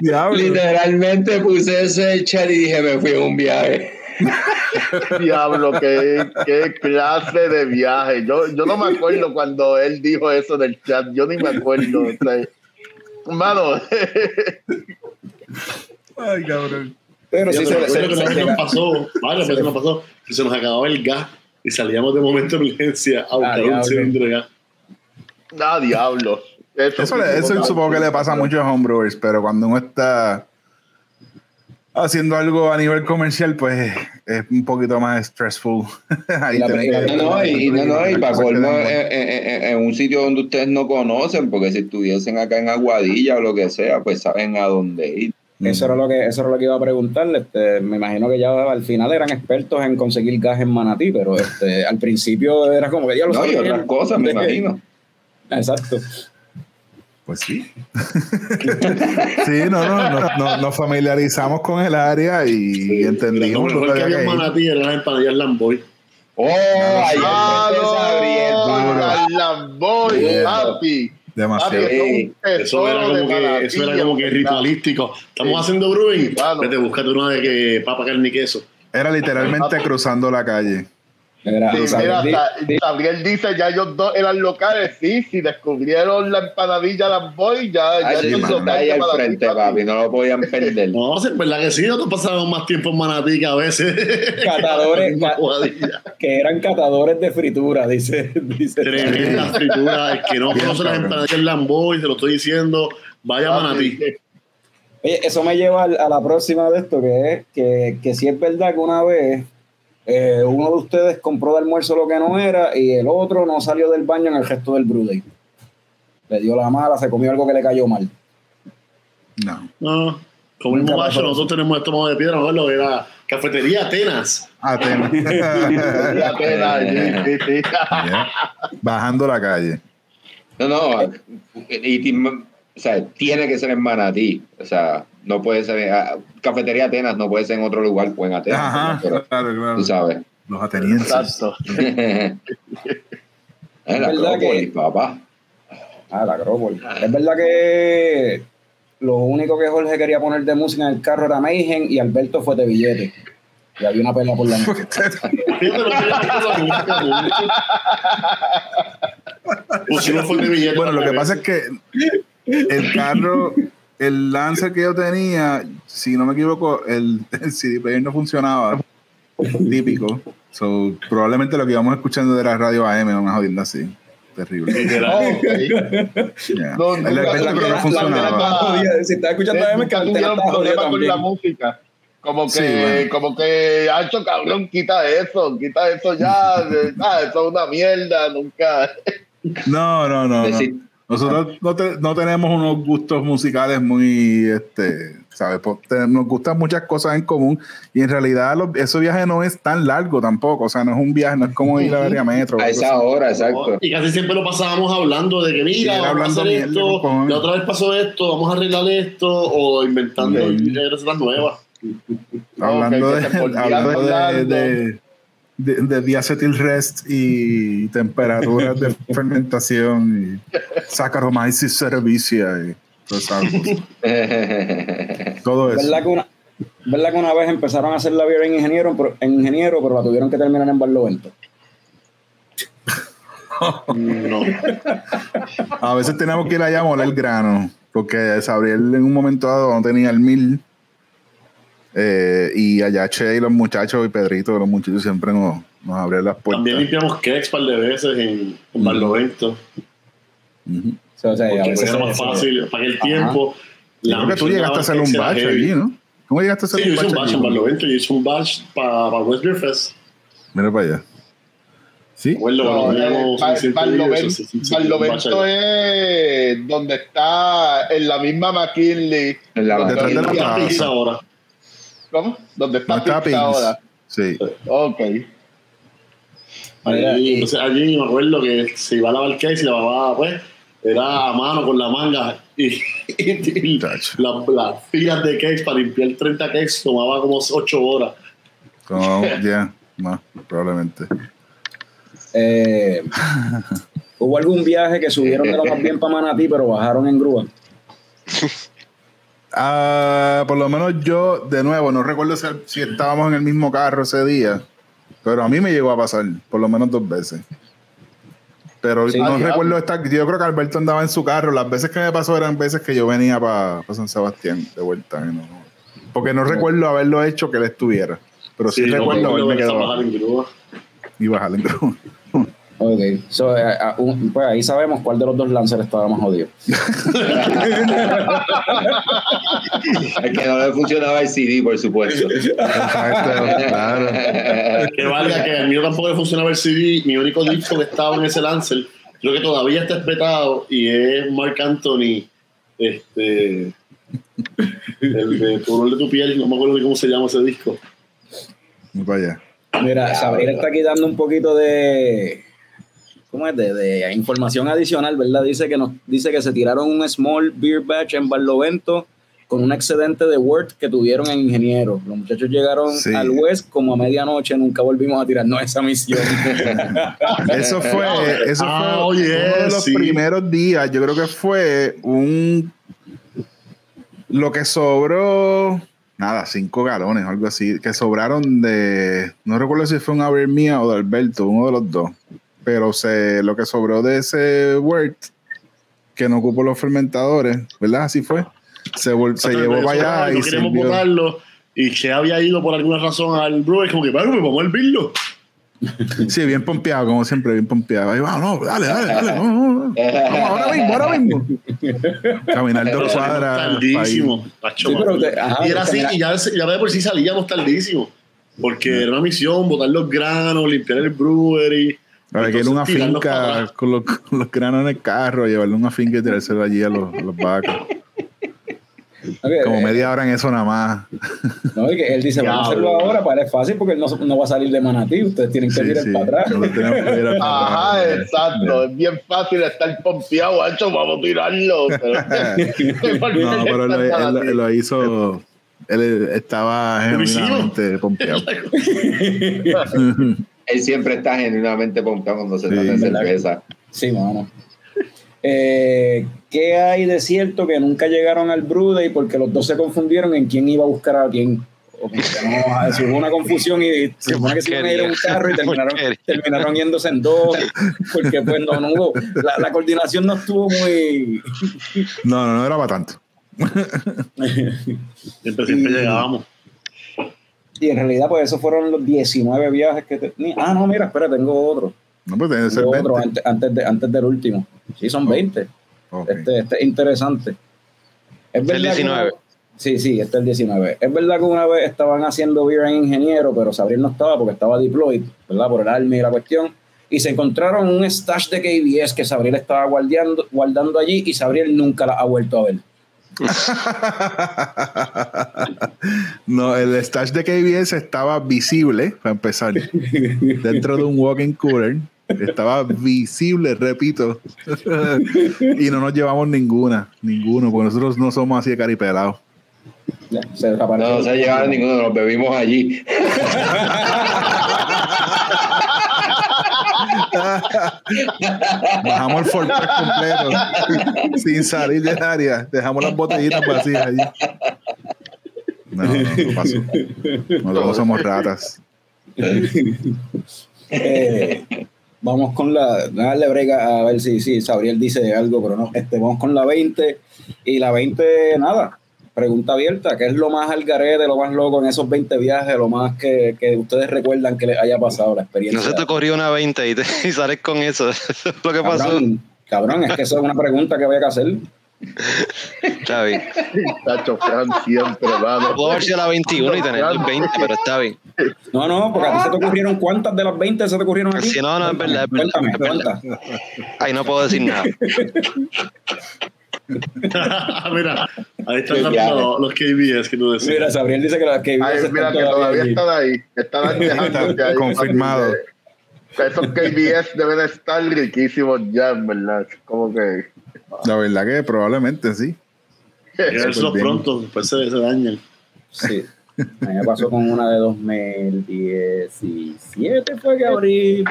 Diablo. Literalmente puse ese chat y dije, me fui en un viaje. Diablo, qué, qué clase de viaje. Yo, yo no me acuerdo cuando él dijo eso del chat. Yo ni me acuerdo. o sea, Mano, Ay, cabrón. Pero sí se, se- que nos pasó, varias veces nos pasó, que se nos acababa el gas y salíamos de momento de emergencia a buscar un diablo. cilindro de gas. ah, diablo. Eso, Eso, eso supongo que le pasa a muchos homebrewers, pero cuando uno está haciendo algo a nivel comercial, pues es un poquito más stressful. Ahí Y la- y No, no, y, y no, no, y para colmo, en, un sitio donde ustedes no conocen, porque si estuviesen acá en Aguadilla o lo que sea, pues saben a dónde ir. Eso era lo que eso era lo que iba a preguntarle. Este, me imagino que ya al final eran expertos en conseguir gas en Manatí, pero este, al principio era como que ya lo No, y sabía. otras cosas, me imagino. Exacto. Pues sí. sí, no, no, no, no- nos familiarizamos con el área y Lo entendimos lo mejor que que había en. Manatí era las empanadillas Lamboy. ¡Oh! Ahí Ah, la Lamboy, papi. Papi, Demasiado. un Eso era como de que, eso era como que ritualístico. Estamos Sí. haciendo brewing. Sí, claro. Vete, búscate una de que papa, carne y queso. Era literalmente cruzando la calle. Era, mira, Gabriel dice, ya ellos dos eran locales, sí, si descubrieron la empanadilla Lamboy, ya, ya Ah, sí, ellos está ahí al frente, papi, no lo podían perder. No, sí, verdad que sí, nosotros pasábamos más tiempo en Manatí que a veces. Catadores, que eran catadores de fritura, dice. dice Tremenda fritura. El que no Bien, conoce las empanadillas Lamboy, te lo estoy diciendo, vaya a Manatí. Oye, eso me lleva a la próxima de esto, que es que, que si es verdad que una vez eh, uno de ustedes compró de almuerzo lo que no era y el otro no salió del baño en el resto del Brew Day. Le dio la mala, se comió algo que le cayó mal. No. No, comimos macho, nosotros tenemos estómago de piedra, ¿no? Era cafetería Atenas. Atenas. Ya te da, sí, sí. Bajando la calle. No, no, y, y- o sea, tiene que ser en Manatí. O sea, no puede ser. ah, Cafetería Atenas no puede ser en otro lugar, pues en Atenas. Ajá, pero claro, claro. tú sabes. Los atenienses. Exacto. es la verdad Acrópolis, que- papá. Ah, la Acrópolis. Es verdad que lo único que Jorge quería poner de música en el carro era Mayhem y Alberto fue de billete. Y había una pelea por la noche. Billete. Bueno, lo que pasa es que el carro, el Lancer que yo tenía, si no me equivoco, el, el CD player no funcionaba. Típico. So, probablemente lo que íbamos escuchando era radio AM, una jodienda así. Terrible. La- la- la- Jodida, Si estás escuchando a Nunca que la antena tuvieron está jodida problema con la música. Como que, Sí, bueno. como que, Hacho, cabrón, quita eso, quita eso ya. de- ah, eso es una mierda, nunca. No, no, no. no. Nosotros no, te- no tenemos unos gustos musicales muy, este, ¿sabes? Nos gustan muchas cosas en común y en realidad los- ese viaje no es tan largo tampoco, o sea, no es un viaje, no es como ir a Área Metro. A esa así. hora, exacto. Y casi siempre lo pasábamos hablando de que mira, vamos a hablando hacer mierda, esto, cojones. la otra vez pasó esto, vamos a arreglar esto, o inventando recetas nuevas. Hablando, Ok, de, que se volvían hablando de, hablando. de, de, de diacetyl rest y temperaturas de fermentación y Saccharomyces cerevisiae y todo, esa- todo eso. ¿Verdad que, una, ¿Verdad que una vez empezaron a hacer la beer en ingeniero, pero, en ingeniero, pero la tuvieron que terminar en Barlovento? No. A veces teníamos que ir allá a moler el grano, porque Sabriel en un momento dado no tenía el mil. Eh, y allá Che y los muchachos y Pedrito, los muchachos siempre nos, nos abrían las puertas. También limpiamos cakes un par de veces en, en Barlovento. Ujú. O sea, o sea, a Porque veces eso era más fácil. Para el tiempo. Yo creo que tú llegaste a hacer un batch allí, ¿no? ¿Cómo llegaste a hacer Sí, yo un hice un batch batch en Barlovento. Yo hice un batch para West Beer Fest. Mira para allá. ¿Sí? Recuerdo No, cuando eh, teníamos Bar- 600 Barlovento- batch es donde está en la misma McKinley. En la Detrás de la La plaza. pizza ahora. ¿Cómo? Donde ¿No está, Pins? ahora. Sí. Ok. Allí, entonces allí me acuerdo que se iba a lavar el cake y se lavaba, pues, era a mano con la manga. Y, y- y Chacho. la- las filas de cakes para limpiar 30 cakes tomaba como 8 horas. Como, ya, más, probablemente. Eh, ¿Hubo algún viaje que subieron de lo más bien para Manatí, pero bajaron en grúa? Ah, por lo menos yo, de nuevo, no recuerdo si, estábamos en el mismo carro ese día, pero a mí me llegó a pasar, por lo menos dos veces. Pero Sí. no recuerdo estar, yo creo que Alberto andaba en su carro, las veces que me pasó eran veces que yo venía para San Sebastián de vuelta. no- porque no recuerdo haberlo hecho que él estuviera, pero sí, me recuerdo haberme quedado y bajar en grúa. Ok, so, eh, un- pues ahí sabemos cuál de los dos Lancers estaba más jodido. Es que no le funcionaba el CD, por supuesto. Exacto, claro. Que valga que el mío tampoco le funcionaba el CD. Mi único disco que estaba en ese Lancer, creo que todavía está espetado y es Mark Anthony. Este. El de Tu olor de tu piel, no me acuerdo ni cómo se llama ese disco. Allá. Mira, Sabrina está aquí dando un poquito de. ¿Cómo es? De, de información adicional, ¿verdad? Dice que nos dice que se tiraron un small beer batch en Barlovento con un excedente de Word que tuvieron en Ingeniero. Los muchachos llegaron Sí. al West como a medianoche, nunca volvimos a tirarnos esa misión. Eso fue, eso Ah, fue oye, uno de los sí. primeros días. Yo creo que fue un. Lo que sobró, nada, cinco galones o algo así, que sobraron de. No recuerdo si fue un haber mía o de Alberto, uno de los dos. Pero se, lo que sobró de ese Word, que no ocupó los fermentadores, ¿verdad? Así fue. Se, vol- se llevó para allá no y sirvió. botarlo. Y que había ido por alguna razón al brewer, como que, bueno, pues vamos a hervirlo. Sí, bien pompeado, como siempre, bien pompeado. Ahí va, no, dale, dale, dale. no, no, no. Vamos, ahora mismo, ahora mismo. Caminar dos cuadras. Tardísimo. macho, Sí, pero mano. te- ajá, y era así, y ya, ya de por sí salíamos tardísimo. Porque era una misión, botar los granos, limpiar el brewery. Para que ir a una finca atrás. con los, con los granos en el carro, llevarle una finca y tirárselo allí a los, a los vacos. Ok, Como eh, media hora en eso nada más. no, y que él dice, vamos a hacerlo ahora, para él es fácil porque él no, no va a salir de Manatí, ustedes tienen que Sí, ir sí. para atrás. Que Ajá, exacto. Es bien fácil estar pompeado, Ancho, vamos a tirarlo. Pero, No, pero él, él- él lo hizo. Él estaba genuinamente pompeado. Él siempre está genuinamente pompeado cuando se Sí, trata de cerveza. Sí, mano. Eh, ¿Qué hay de cierto que nunca llegaron al Brude porque los dos se confundieron en quién iba a buscar a quién? No, hubo una confusión y se supone que se iban a ir en un carro y terminaron, terminaron yéndose en dos, porque pues no, no hubo, la, la coordinación no estuvo muy... No, no, no era para tanto. Siempre, siempre llegábamos. Y en realidad pues esos fueron los 19 viajes que tenía. Ah, no, mira, espera, tengo otro. No, pues tiene que ser Tengo otro 20. antes, antes, de, antes del último. Sí, son 20. Ok. Este, este es interesante. Es el verdad que 19. una- sí, sí, este es el 19. Es verdad que una vez estaban haciendo beer en ingeniero, pero Sabrina no estaba porque estaba deployed, ¿verdad? Por el Army y la cuestión. y se encontraron un stash de KBS que Sabriel estaba guardando, guardando allí y Sabriel nunca la ha vuelto a ver. no, el stash de KBS estaba visible, para empezar, dentro de un walking cooler. Estaba visible, repito. y no nos llevamos ninguna, ninguno, porque nosotros no somos así de caripelados. se no, no se llevaron ninguno, nos bebimos allí. Bajamos el Ford completo sin salir del área. Dejamos las botellitas vacías allí. No, no, no pasó. Nosotros somos ratas. Eh, vamos con la. Dale brega a ver si, si Sabriel dice algo, pero no. Este, vamos con la 20. Y la 20, nada pregunta abierta, ¿qué es lo más al garete, lo más loco en esos 20 viajes, lo más que, que ustedes recuerdan que les haya pasado la experiencia? No se te corrió una 20 y, te, y sales con eso, eso es lo que cabrón, pasó. Cabrón, es que eso es una pregunta que había que hacer. Está bien. Tacho Fran siempre, mano. Puedo haber sido la 21 y tener los 20, pero está bien. No, no, porque a ti se te ocurrieron cuántas de las 20 se te ocurrieron aquí. Si no, no, es verdad, es verdad. Cuéntame, es verdad. cuenta. Ahí no puedo decir nada. Mira, ahí están los, los KBS que tú decías. Mira, Sabriel dice que las que Ay, mira que todavía están ahí. Están dejando Confirmado. Esos KBS deben estar riquísimos ya, en verdad. Como que. La verdad que probablemente sí. Eso pronto, después se, se dañan. Sí. A mí me pasó con una de 2017, fue que abrí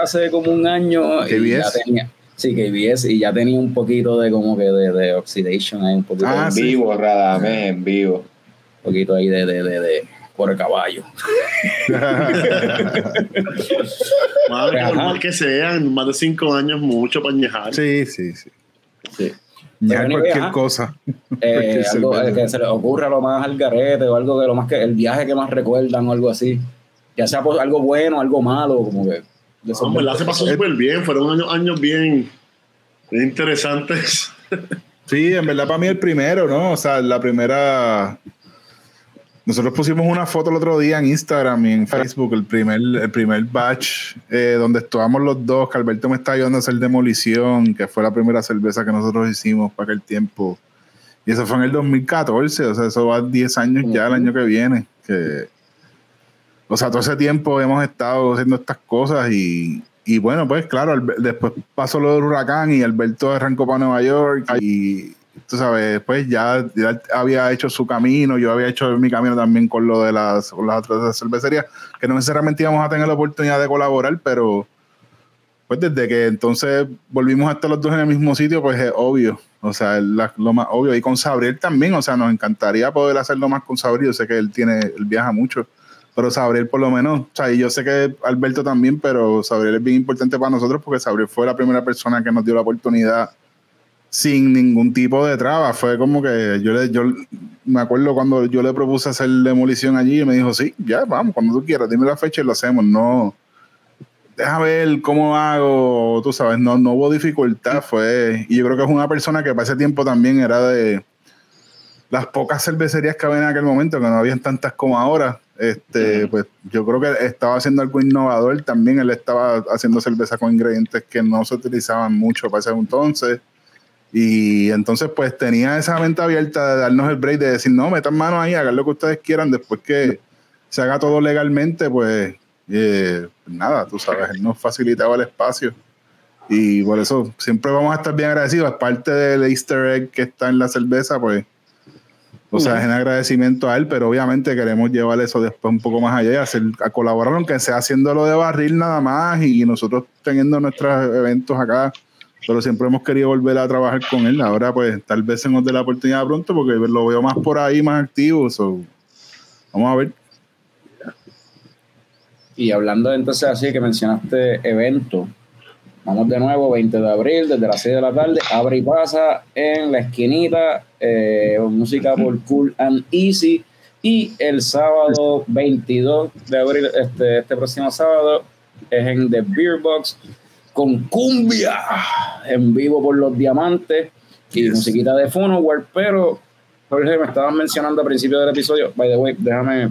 hace como un año. y KBS. ya tenía, sí, KBS, y ya tenía un poquito de como que de, de oxidation ahí, un poquito, Ah, en sí. vivo, Radamé, en vivo. un poquito ahí de, de, de, de por el caballo. Por más que sean, más de cinco años, mucho para añejar. sí, sí, sí. Sí. Ya Pero cualquier cosa. Eh, algo eh, que se les ocurra lo más al garete o algo que lo más que el viaje que más recuerdan o algo así. Ya sea por algo bueno, algo malo, como que. De esos No, en verdad se pasó súper bien, fueron años, años bien, bien interesantes. Sí, en verdad para mí el primero, ¿no? O sea, la primera... Nosotros pusimos una foto el otro día en Instagram y en Facebook, el primer, el primer batch, eh, donde estábamos los dos, que Alberto me estaba ayudando a hacer demolición, que fue la primera cerveza que nosotros hicimos para aquel tiempo. Y eso fue en el 2014, o sea, eso va 10 años ya el año que viene. Que, o sea, todo ese tiempo hemos estado haciendo estas cosas y, y bueno, pues claro, después pasó lo del huracán y Alberto arrancó para Nueva York y tú sabes, pues ya, ya había hecho su camino, yo había hecho mi camino también con lo de las, con las otras cervecerías, que no necesariamente íbamos a tener la oportunidad de colaborar, pero pues desde que entonces volvimos a estar los dos en el mismo sitio, pues es obvio, o sea, es lo más obvio. Y con Sabriel también, o sea, nos encantaría poder hacerlo más con Sabriel, yo sé que él tiene, él viaja mucho, pero Sabriel por lo menos, o sea, y yo sé que Alberto también, pero Sabriel es bien importante para nosotros porque Sabriel fue la primera persona que nos dio la oportunidad sin ningún tipo de traba. Fue como que yo le, yo me acuerdo cuando yo le propuse hacer demolición allí y me dijo, sí, ya, vamos, cuando tú quieras, dime la fecha y lo hacemos. No, déjame ver cómo hago, tú sabes, no, no hubo dificultad. Fue, y yo creo que es una persona que para ese tiempo también era de las pocas cervecerías que había en aquel momento, que no habían tantas como ahora. Este, pues yo creo que estaba haciendo algo innovador también. Él estaba haciendo cerveza con ingredientes que no se utilizaban mucho para ese entonces. Y entonces, pues tenía esa mente abierta de darnos el break, de decir, no, metan mano ahí, hagan lo que ustedes quieran, después que se haga todo legalmente, pues eh, nada, tú sabes, él nos facilitaba el espacio. Y por eso siempre vamos a estar bien agradecidos. Es parte del easter egg que está en la cerveza, pues. O sea, es en agradecimiento a él, pero obviamente queremos llevar eso después un poco más allá y hacer, a colaborar, aunque sea haciéndolo de barril nada más y nosotros teniendo nuestros eventos acá pero siempre hemos querido volver a trabajar con él. Ahora, pues, tal vez se nos dé la oportunidad pronto porque lo veo más por ahí, más activo. so, vamos a ver. Y hablando entonces así que mencionaste evento, vamos de nuevo, 20 de abril, desde las 6 de la tarde, abre y pasa en la esquinita, eh, música por Cool and Easy. Y el sábado 22 de abril, este, este próximo sábado, es en The Beer Box con cumbia en vivo por los diamantes y Yes. musiquita de Phonoware. Pero, Jorge, me estabas mencionando al principio del episodio, by the way, déjame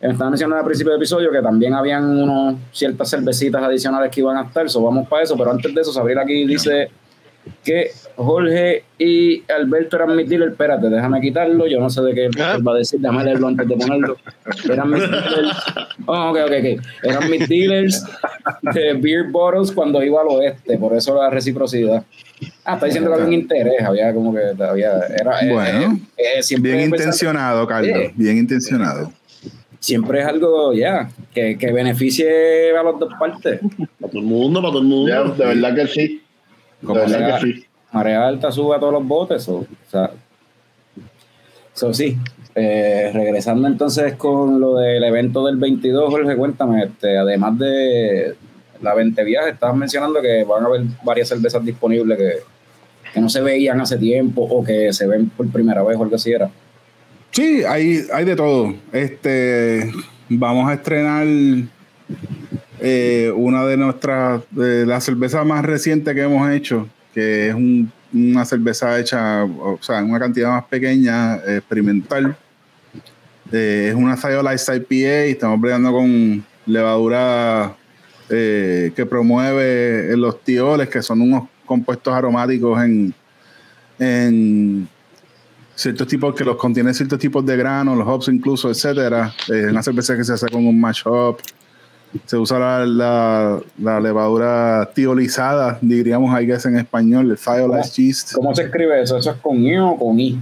me estaban mencionando al principio del episodio que también habían unos ciertas cervecitas adicionales que iban a estar, so vamos para eso, pero antes de eso, Sabrina aquí dice que Jorge y Alberto eran mis dealers. Espérate, déjame quitarlo. Yo no sé de qué Ah. va a decir. Déjame leerlo antes de ponerlo. Eran mis dealers. Oh, ok, ok, ok. Eran mis dealers de beer bottles cuando iba al oeste. Por eso la reciprocidad. Ah, está diciendo que había un interés. Había como que había. Era, eh, Bueno, eh, eh, siempre Bien intencionado, Carlos. Sí. Bien intencionado. Siempre es algo, ya, que, que beneficie a las dos partes. Para todo el mundo, para todo el mundo. De verdad que sí. De verdad sea. que sí. Marea alta sube a todos los botes. So, o sea, so, sí. Eh, regresando entonces con lo del evento del 22, Jorge, cuéntame, este, además de la 20 viajes, estabas mencionando que van a haber varias cervezas disponibles que, que no se veían hace tiempo o que se ven por primera vez o algo así era. Sí, hay, hay de todo. Este, vamos a estrenar eh, una de nuestras, de la cerveza más reciente que hemos hecho, que es un- una cerveza hecha, o sea, en una cantidad más pequeña, experimental. Eh, es una Thiolize IPA y estamos bregando con levadura eh, que promueve los tioles, que son unos compuestos aromáticos en, en ciertos tipos que los contienen ciertos tipos de granos, los hops incluso, etcétera. Es una cerveza que se hace con un mash up. Se usa la, la, la levadura tiolizada, diríamos ahí que es en español, el thiolized yeast. ¿Cómo se escribe eso? ¿Eso es con I o con I?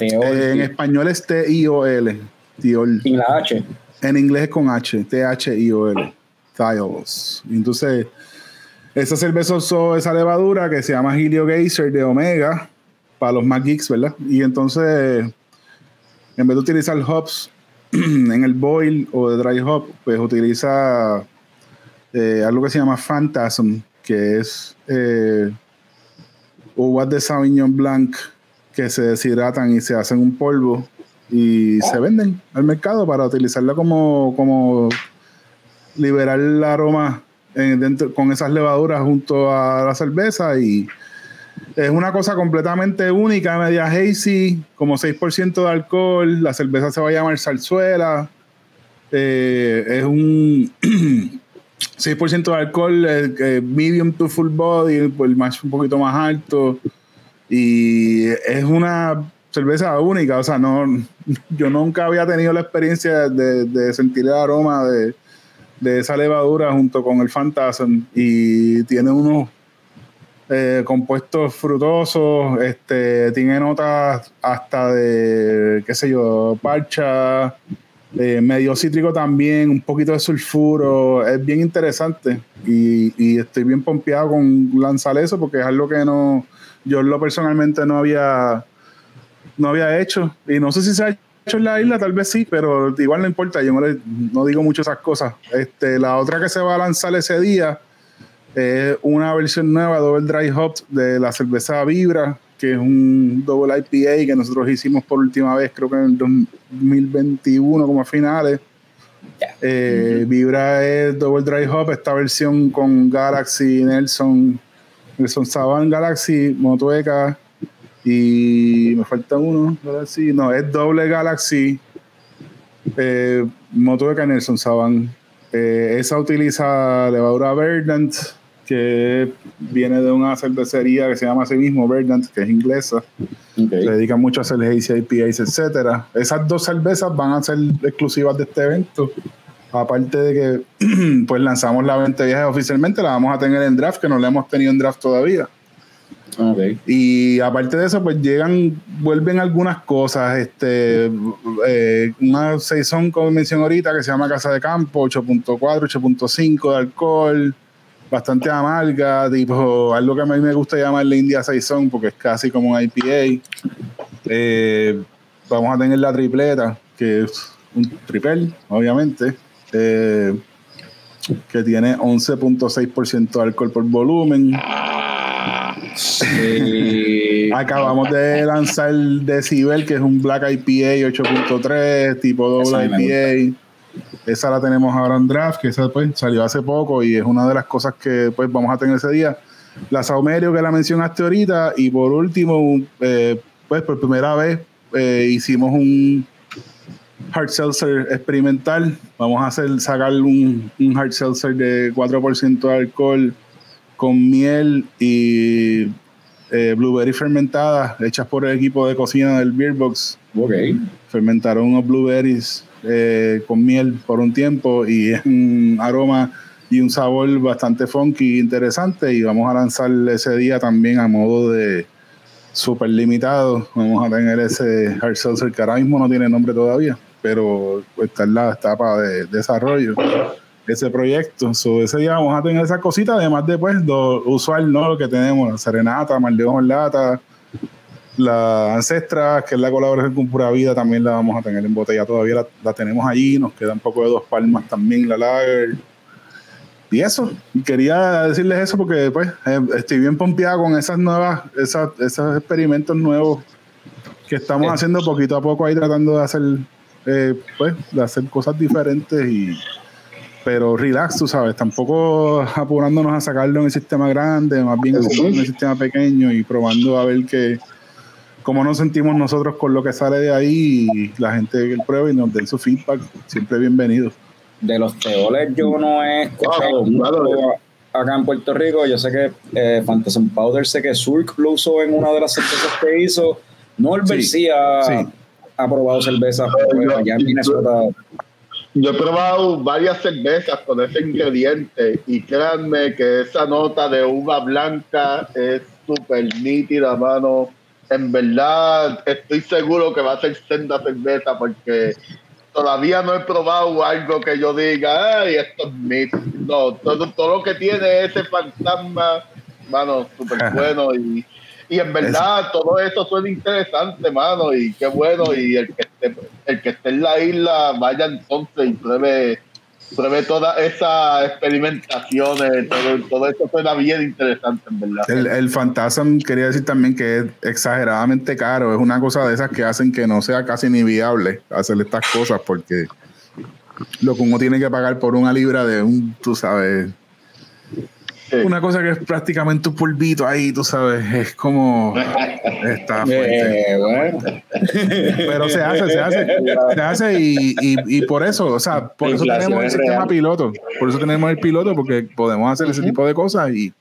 Eh, en español es T-I-O-L, tiol. sin la H. En inglés es con H, T-H-I-O-L, thiols. Entonces, esa cerveza usó esa levadura que se llama Helio Geyser de Omega, para los más geeks, ¿verdad? Y entonces, en vez de utilizar hops en el boil o de dry hop, pues utiliza eh, algo que se llama Phantasm, que es eh, uvas de Sauvignon Blanc que se deshidratan y se hacen un polvo y se venden al mercado para utilizarla como, como liberar el aroma eh, con esas levaduras junto a la cerveza y es una cosa completamente única, media hazy, como 6% de alcohol, la cerveza se va a llamar Salzuela, eh, es un 6% de alcohol, eh, medium to full body, pues, más un poquito más alto y es una cerveza única, o sea, no, yo nunca había tenido la experiencia de, de sentir el aroma de, de esa levadura junto con el Phantasm y tiene unos eh, compuestos frutosos, este, tiene notas hasta de, qué sé yo, parcha, eh, medio cítrico también, un poquito de sulfuro, es bien interesante y, estoy bien pompeado con lanzar eso porque es algo que no, yo lo personalmente no había, no había hecho y no sé si se ha hecho en la isla, tal vez sí, pero igual no importa, yo no, no digo mucho esas cosas. Este, la otra que se va a lanzar ese día es una versión nueva, Double Dry Hop, de la cerveza Vibra, que es un Double IPA que nosotros hicimos por última vez, creo que en el 2021 como a finales. Eh, Vibra es Double Dry Hop, esta versión con Galaxy, Nelson, Nelson Saban, Galaxy, Motueca y me falta uno, Galaxy, no, es doble Galaxy, eh, Motueca, Nelson Saban. Eh, esa utiliza levadura Verdant, que viene de una cervecería que se llama así mismo Verdant, que es inglesa. Se dedica mucho a hacer hazy IPAs, etcétera. Esas dos cervezas van a ser exclusivas de este evento. Aparte de que pues lanzamos la 20 viajes oficialmente, la vamos a tener en draft, que no la hemos tenido en draft todavía. Ok. Y aparte de eso, pues llegan, vuelven algunas cosas. Este, eh, una saison, como mencioné ahorita, que se llama Casa de Campo, 8.4, 8.5 de alcohol, bastante amarga, tipo algo que a mí me gusta llamarle India Saison, porque es casi como un IPA. Eh, vamos a tener la tripleta, que es un tripel, obviamente. eh, que tiene 11.6% de alcohol por volumen. Sí. Acabamos de lanzar Decibel, que es un Black IPA 8.3, tipo doble IPA. Esa la tenemos ahora en draft, que esa pues, salió hace poco y es una de las cosas que pues vamos a tener ese día. La Saumerio, que la mencionaste ahorita. Y por último, eh, pues por primera vez eh, hicimos un hard seltzer experimental. Vamos a hacer, sacar un, un hard seltzer de 4% de alcohol con miel y eh, blueberry fermentadas hechas por el equipo de cocina del Beer Box. Ok. Fermentaron unos blueberries eh, con miel por un tiempo y es un aroma y un sabor bastante funky interesante y vamos a lanzar ese día también a modo de super limitado. Vamos a tener ese hard seltzer que ahora mismo no tiene nombre todavía, pero está en la etapa de desarrollo ese proyecto. So, ese día vamos a tener esas cositas, además de pues lo usual, ¿no? Lo que tenemos, serenata, maldeón en lata, la ancestra, que es la colaboración con Pura Vida, también la vamos a tener en botella. Todavía la, la tenemos allí, nos queda un poco de dos palmas también, la lager. Y eso, y quería decirles eso porque pues eh, estoy bien pompeado con esas nuevas, esas, esos experimentos nuevos que estamos Sí. haciendo poquito a poco ahí tratando de hacer eh, pues de hacer cosas diferentes y pero relax, tú sabes, tampoco apurándonos a sacarlo en el sistema grande, más bien en el sistema pequeño y probando a ver que cómo nos sentimos nosotros con lo que sale de ahí y la gente que pruebe y nos den su feedback, siempre bienvenido. De los teoles yo no he escuchado Wow, claro. mucho acá en Puerto Rico. Yo sé que eh, Phantasm Powder, sé que Surk lo usó en una de las cervezas que hizo. Norbert Sí, sí, ha, sí. ha probado cervezas pues, allá en Minnesota. Yo he probado varias cervezas con ese ingrediente y créanme que esa nota de uva blanca es súper nítida, mano. En verdad, estoy seguro que va a ser senda cerveza porque todavía no he probado algo que yo diga, ay, esto es mit. No, todo, todo lo que tiene ese fantasma, mano, súper bueno y, y en verdad todo eso suena interesante, mano, y qué bueno y el que esté, el que esté en la isla vaya entonces y pruebe, pruebe todas esas experimentaciones, todo, todo eso suena bien interesante, en verdad. El, el Phantasm quería decir también que es exageradamente caro, es una cosa de esas que hacen que no sea casi ni viable hacer estas cosas porque lo que uno tiene que pagar por una libra de un, tú sabes. Una cosa que es prácticamente un polvito ahí, tú sabes, es como está fuerte. Eh, bueno, Pero se hace, se hace, se hace y, y, y por eso, o sea, por eso tenemos el sistema real. piloto, por eso tenemos el piloto, porque podemos hacer ese tipo de cosas y,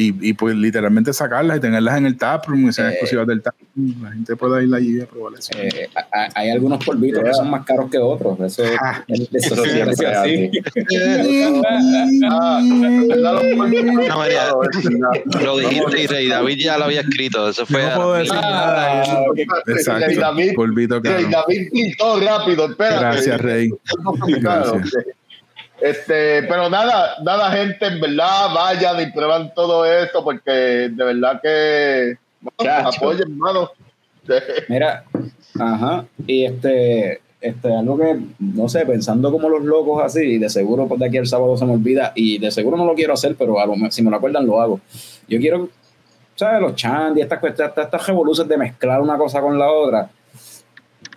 y, y pues literalmente sacarlas y tenerlas en el taproom y sean Eh. exclusivas del taproom. La gente puede ir allí a probar eso. eh, hay algunos polvitos que son más caros que otros. Eso, Ah, eso siempre es así. Ah, es verdad. Lo dijiste y Rey David ya lo había escrito. Eso fue. No puedo decir nada. Ah. Exacto. Rey David- Polvito Rey caro. David pintó rápido, espérate. Gracias, Rey. Gracias. Este, pero nada, nada, gente, en verdad, vayan y prueban todo eso, porque de verdad que Chacho. apoyen, hermano. Mira, ajá, y este, este, algo que, no sé, pensando como los locos así, de seguro pues, de aquí al sábado se me olvida, y de seguro no lo quiero hacer, pero a lo si me lo acuerdan lo hago. Yo quiero, ¿sabes? Los chandy, estas cuestiones, estas, estas revoluciones de mezclar una cosa con la otra.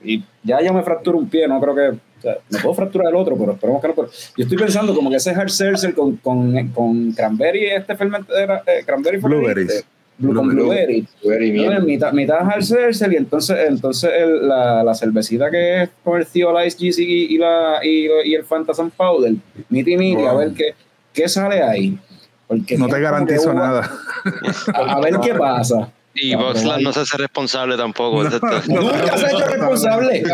Y ya yo me fracturo un pie, no creo que, o sea, me puedo fracturar el otro, pero esperemos que no. Pero yo estoy pensando como que ese hard seltzer con, con, con cranberry, este fermento, era, eh, cranberry Blueberries. Blue, con Blueberry. blueberry. Mitad, mitad hard seltzer y entonces, entonces el- la, la cervecita que es con el Theolize GC y, y la, y, y el Phantasm Powder, miti miti, a ver qué, qué sale ahí. Porque No te garantizo uva- nada. A, a ver qué pasa. Y Voxland no se hace responsable tampoco. Esto- Nunca se ha hecho responsable.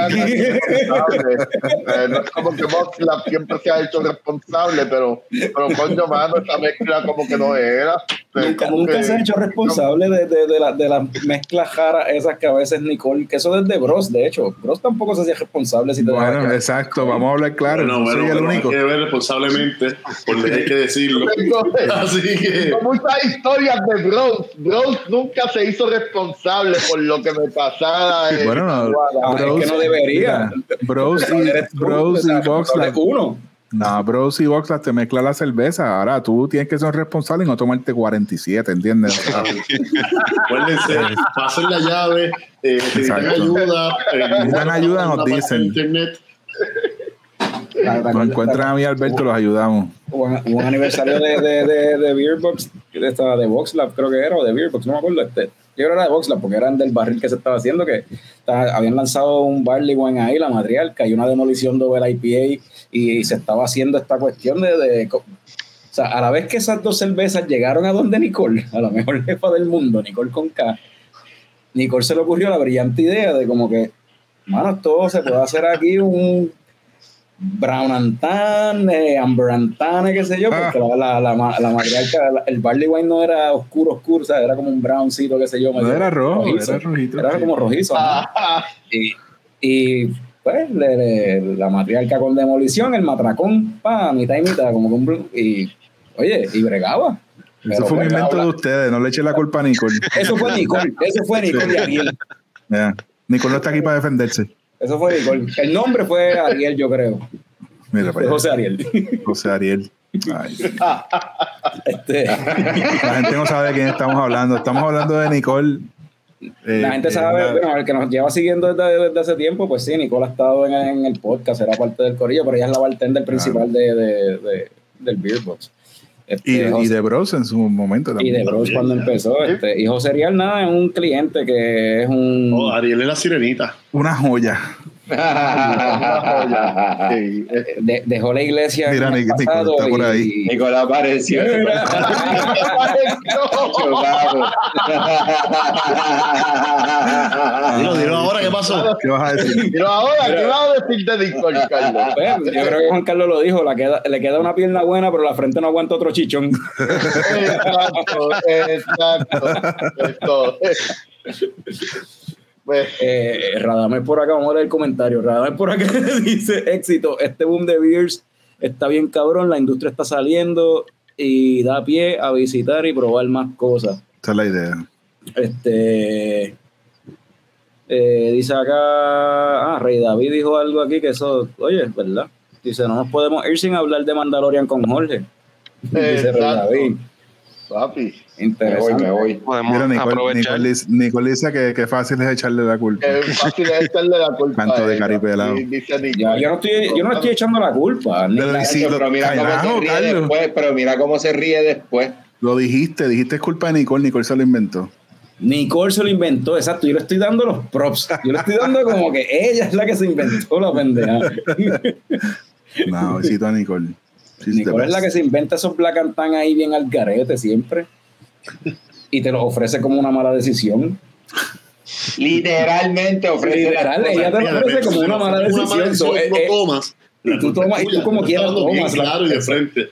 Eh, no es como que Voxlab siempre se ha hecho responsable, pero, pero coño, mano, esa mezcla como que no era. Nunca, como nunca que- se ha hecho responsable de, de, de, la, de las mezclas jaras esas que a veces Nicole, que eso desde Bros, de hecho, Bros tampoco se hacía responsable si te Bueno, exacto, vamos a hablar claro. Bueno, no bueno, soy el pero hay único. que ver responsablemente, porque hay que decirlo. Tengo, Así que. muchas historias de Bros. Bros nunca se hizo responsable por lo que me pasara. en Bueno, no, Guadalajara. Ah, es Bros, que no debería. mira, Bros y, Bros y responsable uno. No, Bros y te mezcla la cerveza. Ahora tú tienes que ser responsable y no tomarte 47, ¿entiendes? Acuérdense, pasen la llave, eh, necesitan ayuda. eh, Necesitan ayuda, nos dicen. Internet. Nos encuentran a mí, Alberto, los ayudamos. Un, aniversario de, de, de, de Beerbox, de, esta, de VoxLab, creo que era, o de Beerbox, no me acuerdo. Este. Yo creo que era de VoxLab, porque eran del barril que se estaba haciendo, que estaba- habían lanzado un Barley Wine ahí, la matriarca, y una demolición de la IPA, y, se estaba haciendo esta cuestión de, de- O sea, a la vez que esas dos cervezas llegaron a donde Nicole, a la mejor jefa del mundo, Nicole con K, Nicole se le ocurrió la brillante idea de como que, mano, esto se puede hacer aquí un Brown and Tan, eh, Amber and Tan, qué sé yo, porque la, la, la, ma- la matriarca, la- el barley wine no era oscuro, oscuro, o sea, era como un browncito, qué sé yo. No era rojo, rojizo. era rojito. Era sí. como rojizo. ¿no? Ah, Y, y pues le- le- la matriarca con demolición, el matracón, pa, mitad y mitad, como que un y oye, y bregaba. Eso fue un invento habla- de ustedes, no le echen la culpa a Nicole. Eso fue Nicole, eso fue Nicole y Ariel. Ya. Nicole no está aquí para defenderse. Eso fue Nicole. El nombre fue Ariel, yo creo. Mira, para. José Ariel. José Ariel. Ay, Este, la gente no sabe de quién estamos hablando. Estamos hablando de Nicole. eh, la gente eh, sabe, bueno, el que nos lleva siguiendo desde, desde hace tiempo, pues sí, Nicole ha estado en, en el podcast, era parte del corillo, pero ella es la bartender principal de, de, de- del Beer Box. Este, y, y José- de Bros en su momento y también. de Bros cuando empezó. Este, y José Ariel, nada, es un cliente que es un. Oh, Ariel es la sirenita. Una joya. Sí, de- dejó la iglesia. Mira, Nicole pasado está por y- ahí. Nicolás apareció. Dilo, dilo ahora, ¿qué pasó? ¿Qué vas a decir? Pero ahora, ¿qué vas a decir de Nicole, Carlos? Pues, yo creo que Juan Carlos lo dijo, la queda, le queda una pierna buena, pero la frente no aguanta otro chichón. Exacto, exacto. Esto. Pues, Eh, Radamés por acá, vamos a leer el comentario. Radamés por acá dice: éxito, este boom de beers está bien cabrón, la industria está saliendo y da pie a visitar y probar más cosas. Esa es la idea. Este eh, dice acá, ah, Rey David dijo algo aquí que eso, oye, es verdad. Dice, no nos podemos ir sin hablar de Mandalorian con Jorge. Dice Rey. David. Papi. Me voy, Interesante. me voy. Podemos Mira, Nicole, aprovechar. Nicole dice, Nicole dice que, que fácil es echarle la culpa. Es fácil echarle la culpa. De caripelado. Ya, yo no estoy, yo no estoy echando la culpa. ni Pero la- sí, lo- pero mira cómo se ríe Carlos. después, pero mira cómo se ríe después. Lo dijiste, dijiste es culpa de Nicole, Nicole se lo inventó. Nicole se lo inventó, exacto. Yo le estoy dando los props. Yo le estoy dando como que ella es la que se inventó la pendeja. No, besito a Nicole. Nicole es la que se inventa esos tan ahí bien al garete siempre. Y te los ofrece como una mala decisión. Literalmente ofrece Literal, ella te lo ofrece como una mala decisión. So, eh, no eh, tomas. y tú tomas- y tú como quieras tomas la- Claro y de frente.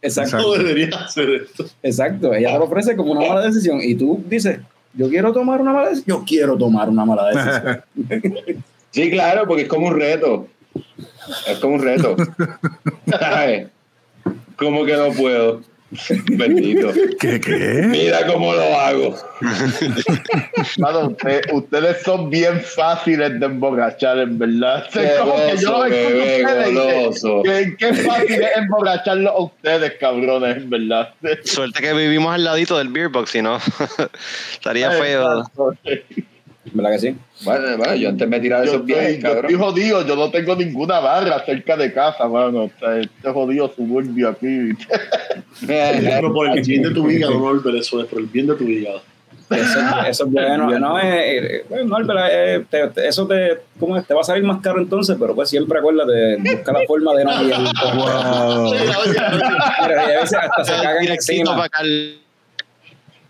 Exacto, No deberías hacer esto. exacto. Ella te lo ofrece como una mala decisión. Y tú dices, yo quiero tomar una mala decisión. Yo quiero tomar una mala decisión. Sí, claro, porque es como un reto. Es como un reto. ¿Sabes? ¿Cómo que no puedo? Bendito. ¿Qué, qué? Mira cómo lo hago. Mano, usted- ustedes son bien fáciles de emborrachar, en verdad. Qué Es como que yo gozo, los escucho a bebé, goloso. que- Qué fácil es emborracharlos a ustedes, cabrones, en verdad. Suerte que vivimos al ladito del beer box, si no, estaría feo. ¿Verdad que sí? Bueno, bueno, yo antes me tiraba esos viajes, yo estoy cabrón. jodido, yo no tengo ninguna barra cerca de casa, mano. O sea, este jodido suburbio aquí. Pero por el bien de tu hígado, no Albert, eso es por el bien de tu hígado. Eso, eso es bueno. No, eh, eh, bueno, no, pero, eh, te- te- eso te, ¿cómo es? te va a salir más caro entonces, pero pues siempre acuérdate, busca la forma de no ir. Wow. Y a veces hasta se cagan encima.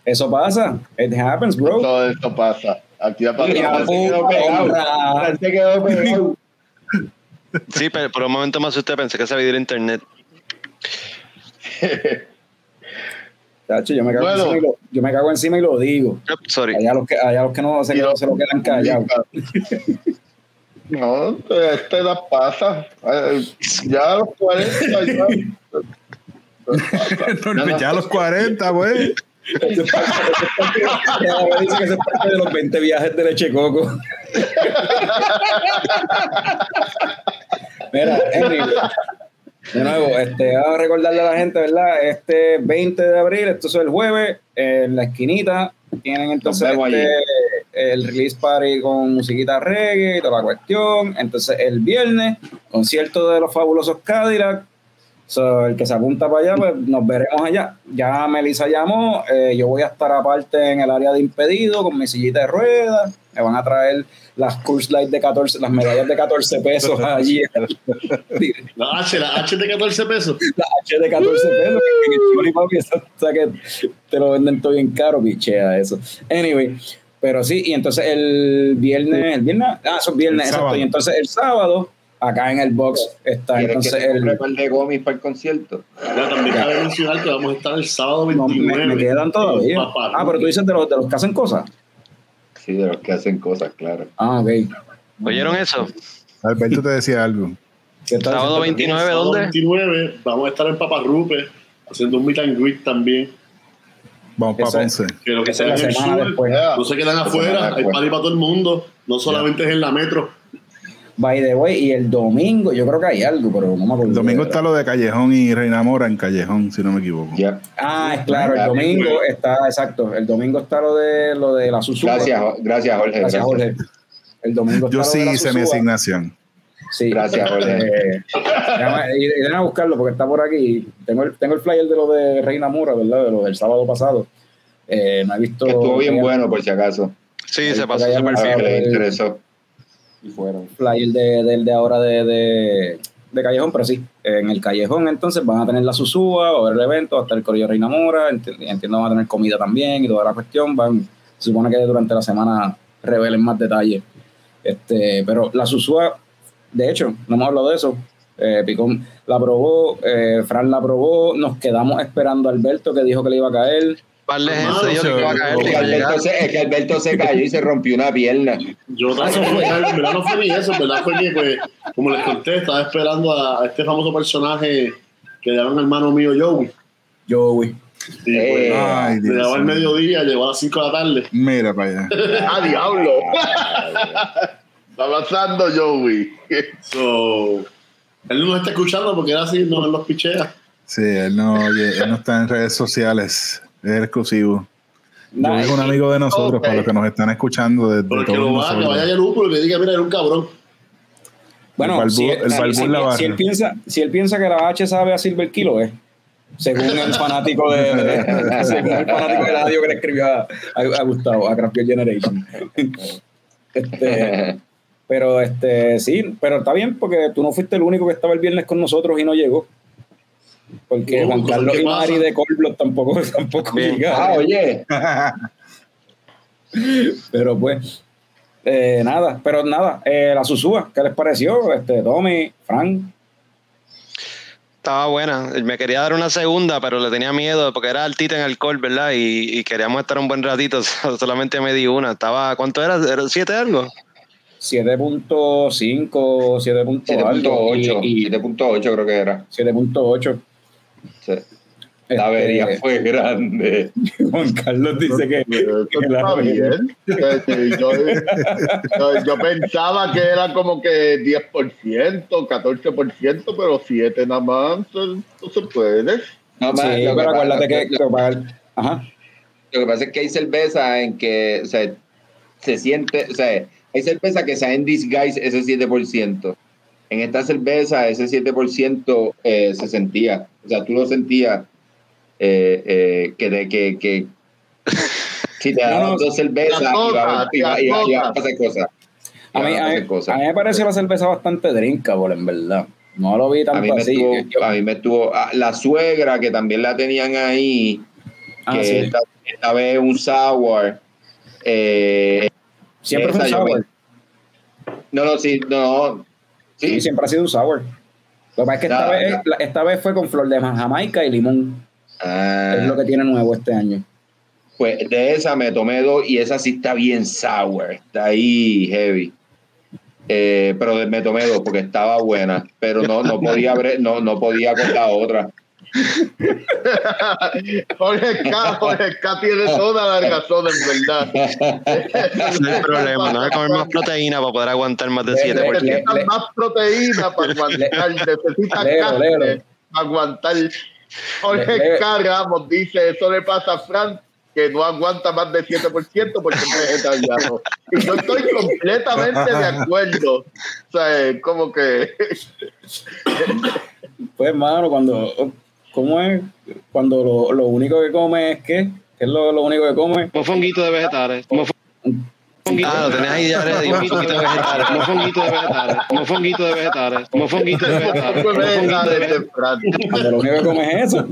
Eso pasa. It happens, bro. Todo esto pasa. Aquí Ya, pasado. se quedó pegado. honra. Se quedó pegado. Sí, pero por un momento más usted pensé que se veía el internet. Tacho, yo, me cago Bueno. encima y lo, yo me cago encima y lo digo. Yep, sorry. Allá los que, allá los que no se, lo- se lo quedan callados. No, esta edad pasa. Ya a los 40 ya. Ya a los 40, güey. Eso es parte- dice que es de los 20 viajes de leche coco. Mira, Henry, de nuevo, este, vamos a recordarle a la gente, ¿verdad? Este 20 de abril, esto es el jueves, en la esquinita, tienen entonces este, el release party con musiquita reggae y toda la cuestión. Entonces el viernes, concierto de los fabulosos Cadillac. So, el que se apunta para allá, pues nos veremos allá. Ya Melissa llamó, eh, yo voy a estar aparte en el área de impedido con mi sillita de ruedas. Me van a traer las Curse Light de 14, las medallas de 14 pesos allí. La H, la H de 14 pesos. La H de 14 pesos, que, papi, eso, o sea que te lo venden todo bien caro, pichea eso. Anyway, pero sí, y entonces el viernes, el viernes, ah, son viernes, El exacto, sábado. y entonces el sábado, acá en el box está ¿Quieres entonces que te el... par de gomis para el concierto? Ya, también cabe mencionar que vamos a estar el sábado No, 29. me, me quedan todavía. Papá, Ah, pero tú dices de los, de los que hacen cosas. Sí, de los que hacen cosas, claro. Ah, ok. ¿Oyeron eso? Alberto te decía algo. ¿Qué estás Sábado diciendo? 29, Sábado ¿dónde? 29, vamos a estar en Paparrupe haciendo un meet and greet también. Vamos para Ponce. Que lo que sea en el sur, después. no se quedan afuera, hay party para todo el mundo, no solamente es en la metro. By the way, y el domingo, yo creo que hay algo, pero no me acuerdo. El domingo está lo de Callejón y Reina Mora en Callejón, si no me equivoco. Ya. Ah, es claro, el domingo está, exacto. El domingo está lo de lo de la Susúa. Gracias, gracias, Jorge. Gracias, Jorge. El domingo Yo está sí lo de la hice mi asignación. Sí. Gracias, Jorge. Eh, y- a buscarlo porque está por aquí. Tengo el, tengo el flyer de lo de Reina Mora, ¿verdad? De lo del sábado pasado. Eh, no he visto. Estuvo bien eh, bueno, por si acaso. Sí, se pasó súper bien. el- interesó. Y fueron flyer de, del de ahora de, de, Callejón, pero sí, en el Callejón entonces van a tener la Susúa, va a el evento, va a estar el Corillo Reina Mora, enti- entiendo van a tener comida también y toda la cuestión, van, se supone que durante la semana revelen más detalles. Este, pero la Susúa, de hecho, no hemos hablado de eso, eh, Picón la probó, eh, Fran la probó, nos quedamos esperando a Alberto que dijo que le iba a caer. Que a caer, Es que que. Alberto se, es que Alberto se cayó y se rompió una pierna. Yo no fue, en verdad no fue ni eso, en verdad fue que, pues, como les conté, estaba esperando a, a este famoso personaje que le llaman hermano mío Joey. Joey. Eh, pues, Ay, Dios llegaba al mediodía, llegó a las 5 de la tarde. Mira para allá. ¡Ah, diablo! Está pasando, Joey. So, él no nos está escuchando porque era así, no él los pichea. Sí, él no, oye, él no está en redes sociales. Es exclusivo. Yo Nah, es un amigo de nosotros, Ok. para los que nos están escuchando desde Pero que todos lo vaya, que vaya lúpulo y le diga, mira, era un cabrón. Bueno, El balbú- si, el balbú si- la si él piensa, si él piensa que la H sabe a Silver Kilo, es. Según el fanático de, de- según el fanático de la radio que le escribió a, a- a Gustavo, a Beer Generation. Este, pero este, sí, pero está bien porque tú no fuiste el único que estaba el viernes con nosotros y no llegó. Porque Juan cosas Carlos y Mari de Colblock tampoco, tampoco. Ah, oye. Pero pues, eh, nada, pero nada, eh, la Susúa, ¿qué les pareció? Este, Tommy, Frank. Estaba buena. Me quería dar una segunda, pero le tenía miedo porque era altita en alcohol, ¿verdad? Y, y queríamos estar un buen ratito. Solamente me di una. Estaba, ¿cuánto era? ¿Era ¿Siete algo? 7.5, 7. algo, 7.8. y- y 7.8 creo que era. 7.8. Sí. La Este, avería fue grande. Juan Carlos dice que, que la- está bien. Yo, yo- yo pensaba que era como que 10%, 14%, pero 7 nada más, no se puede. No, más, Sí, lo, que pero pasa, acuérdate que, lo- que pagar- Ajá. lo que pasa es que hay cerveza en que o sea, se siente, o sea, hay cerveza que sea en disguise ese 7%. En esta cerveza ese 7% eh, se sentía, o sea, tú lo sentías eh, eh, que, de, que, que si te daban dos cervezas iba, agotas, iba, te iba- iba a pasar cosas. A mí, a a, mí, cosas. a mí me pareció la cerveza bastante drinkable, en verdad. No lo vi A tanto mí me así. estuvo, Yo- a mí me estuvo, ah, la suegra que también la tenían ahí, ah, que sí. esta, esta vez un sour, eh, Siempre fue un esa sour. me- no, no, sí, no, Sí, siempre ha sido un sour. Lo que pasa es que esta, vez, esta vez fue con flor de jamaica y limón. Ah, Es lo que tiene nuevo este año. pues de esa me tomé dos y esa sí está bien sour, está ahí heavy. Eh, pero de- me tomé dos porque estaba buena, pero no, no podía no, no podía con la otra. Jorge K, Jorge K tiene toda la razón, en verdad. No hay problema. No hay que comer más proteína para poder aguantar más de Le- 7%. le- Necesitas más proteína para aguantar, necesitas carne para aguantar. Jorge Le- K. Ramos dice, eso le pasa a Frank que no aguanta más del 7% porque es vegetariano. Y yo estoy completamente de acuerdo. O sea, es como que. Pues, hermano, cuando. ¿Cómo es? Cuando lo, lo único que come es qué? ¿Qué es lo, lo único que come? Un fonguito de vegetales. Ah, lo tenés ahí ya ready. Un fonguito de vegetales. Un fonguito de vegetales. Un fonguito de vegetales. Un fonguito de vegetales. Un fonguito de vegetales. Lo único que come es eso.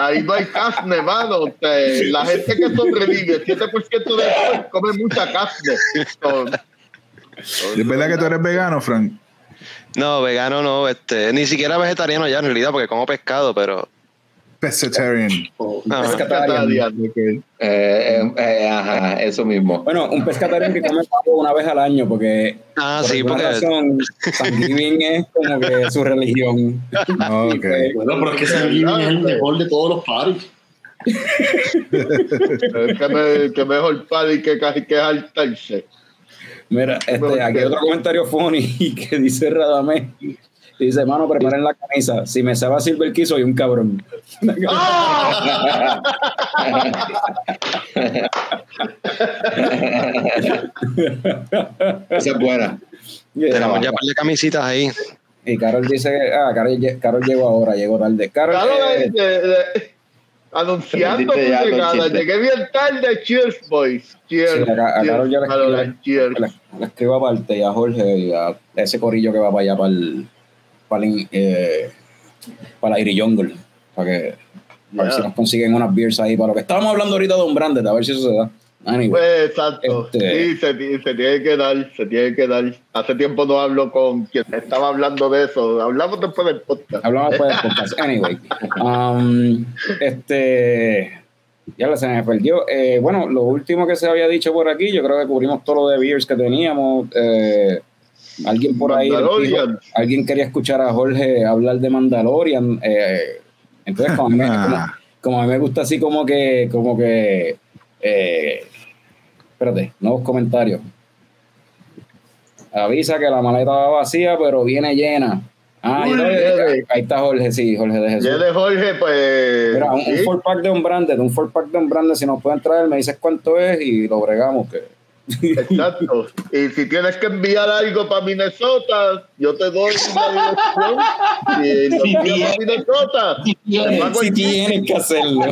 Ahí no hay carne, hermano. O sea, la gente que sobrevive, 7% de ellos come mucha carne. ¿Es verdad que tú eres vegano, Frank? No, vegano no, este, ni siquiera vegetariano ya en realidad, porque como pescado, pero. Pescatarian. Ajá. Pescatarian. Eh, eh, eh, ajá, eso mismo. Bueno, un pescatarian que come pavo una vez al año, porque Ah, por sí, porque. razón Thanksgiving es como que su religión. Ok. Y pues, Bueno, pero es que ese es el mejor de todos los parties. que, me, que mejor padre que que saltarse. Mira, este, aquí hay otro comentario funny que dice Radamés. Dice, mano, preparen la camisa. Si me sabe a Silver Key, soy un cabrón. Esa es buena. Tenemos ya un par de camisitas ahí. Y Carol dice, ah, Carol, Carol llegó ahora, llegó tarde. Carol, Claro, eh, eh, eh, eh, anunciando tu llegada. Llegué bien tarde. Cheers, boys. Cheers. Sí, a Ca- a Carol ya Carol, cheers. le, le escribo aparte y a Jorge y a ese corillo que va para allá, para el, para el, eh, para Iri Jungle, para que a ver Ya. si nos consiguen unas beers ahí, para lo que estábamos hablando ahorita de un Branded, a ver si eso se da. Anyway. Pues, exacto. Este- Sí, se tiene que dar, se tiene que dar. Hace tiempo no hablo con quien estaba hablando de eso. Hablamos después del podcast. Hablamos después del podcast. Anyway. Um, este. Ya se me perdió. Eh, bueno, lo último que se había dicho por aquí, yo creo que cubrimos todo lo de beers que teníamos. Eh, alguien por ahí. Mandalorian. dijo- alguien quería escuchar a Jorge hablar de Mandalorian. eh, entonces, como a, mí, me- como, como a mí me gusta así como que. Como que espérate, nuevos comentarios. Avisa que la maleta va vacía, pero viene llena. Ah, Uy, ahí está Jorge, sí, Jorge de Jesús. De Jorge, pues. Mira, un, un sí. four pack de un branded, un four pack de un branded, si nos pueden traer, me dices cuánto es y lo bregamos. Que... Exacto. Y si tienes que enviar algo para Minnesota, yo te doy una dirección. Y lo envío para Minnesota. Te pago si el tienes que hacerlo.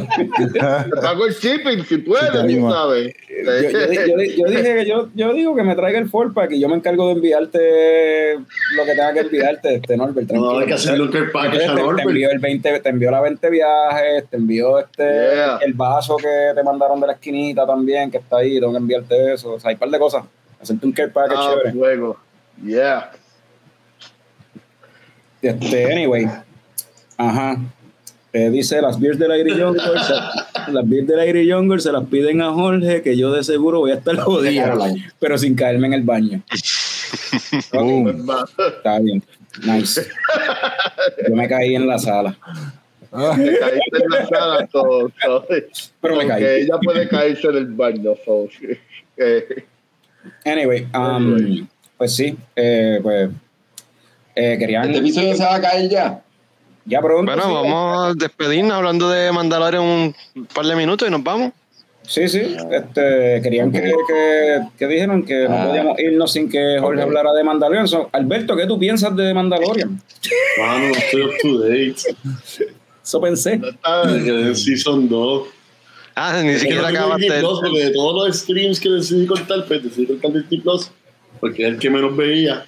Te pago el shipping si puedes, tú sabes. Yo, yo- yo- yo dije que yo, yo digo que me traiga el four pack y yo me encargo de enviarte lo que tenga que enviarte, este Norbert. No, tranquilo. hay que care Entonces, package a te, te Norbert. envió el 20, te envió la 20 viajes, te envió este Yeah. el vaso que te mandaron de la esquinita también, que está ahí, tengo que enviarte eso. O sea, hay un par de cosas. Hacerte un care package Ah, chévere. luego. Yeah. Este, anyway. Ajá. Eh, dice las beers del Aire Jungle, se- las beers del Aire Jungle se las piden a Jorge, que yo de seguro voy a estar jodido, pero sin caerme en el baño. Boom. Va. Está bien. Nice. Yo me caí en la sala. Te caíste en la sala, so- Pero me caí. ella puede caerse en el baño. so, eh, Anyway, um, pues sí, eh, pues eh, querían Este episodio se va a caer ya. ya pronto. Bueno, sí, vamos a despedirnos hablando de Mandalorian un par de minutos y nos vamos. Sí, sí, este, querían que, que, que dijeron que no Ah. podíamos irnos sin que Jorge hablara de Mandalorian. So, Alberto, ¿qué tú piensas de Mandalorian? Mano, no estoy up to date. Eso pensé. no está- en Season 2. Ah, ni siquiera el- Plus, porque de todos los streams que decidí cortar, pues decidí cortar Disney Plus, porque es el que menos veía.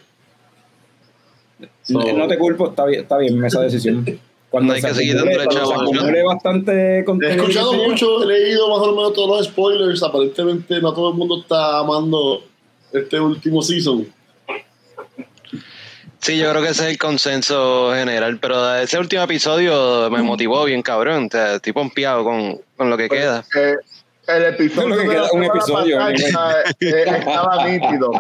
So- No te culpo, está bien, está bien esa decisión. Cuando No hay que seguir ¿no? acumule bastante He contenido. escuchado que sea, mucho, he leído más o menos todos los spoilers. Aparentemente no todo el mundo está amando este último season. Sí, yo creo que ese es el consenso general, pero ese último episodio me motivó bien cabrón, o sea, estoy pompeado con, con lo que queda. Eh, el episodio que de la un semana episodio, pasada, eh, estaba nítido.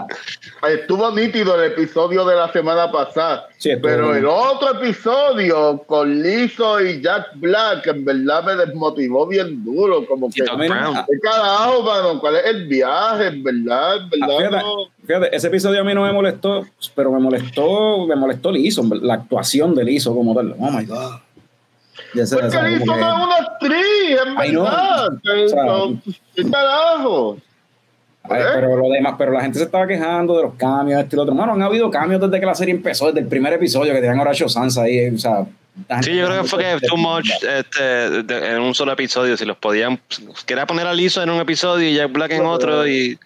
Estuvo nítido el episodio de la semana pasada. Sí, pero el otro episodio con Lizzo y Jack Black, en verdad me desmotivó bien duro. Como que, Doc a mí no- Brown. ¿qué carajo, mano? ¿Cuál es el viaje? En verdad, en Ah, verdad. fíjate, no. fíjate, ese episodio a mí no me molestó, pero me molestó, me molestó Lizzo, la actuación de Lizzo como tal. Oh my god. Ya se Porque como no es una actriz, en verdad. O sea, no, ¿Qué carajo? Ay, pero lo demás, pero la gente se estaba quejando de los cambios, este y lo otro. Mano, han habido cambios desde que la serie empezó, desde el primer episodio que tenían a Horacio Sansa ahí, o sea. Sí, yo creo que fue que too much este, de- en un solo episodio. Si los podían. Quería poner a Lizzo en un episodio y Jack Black en otro, y.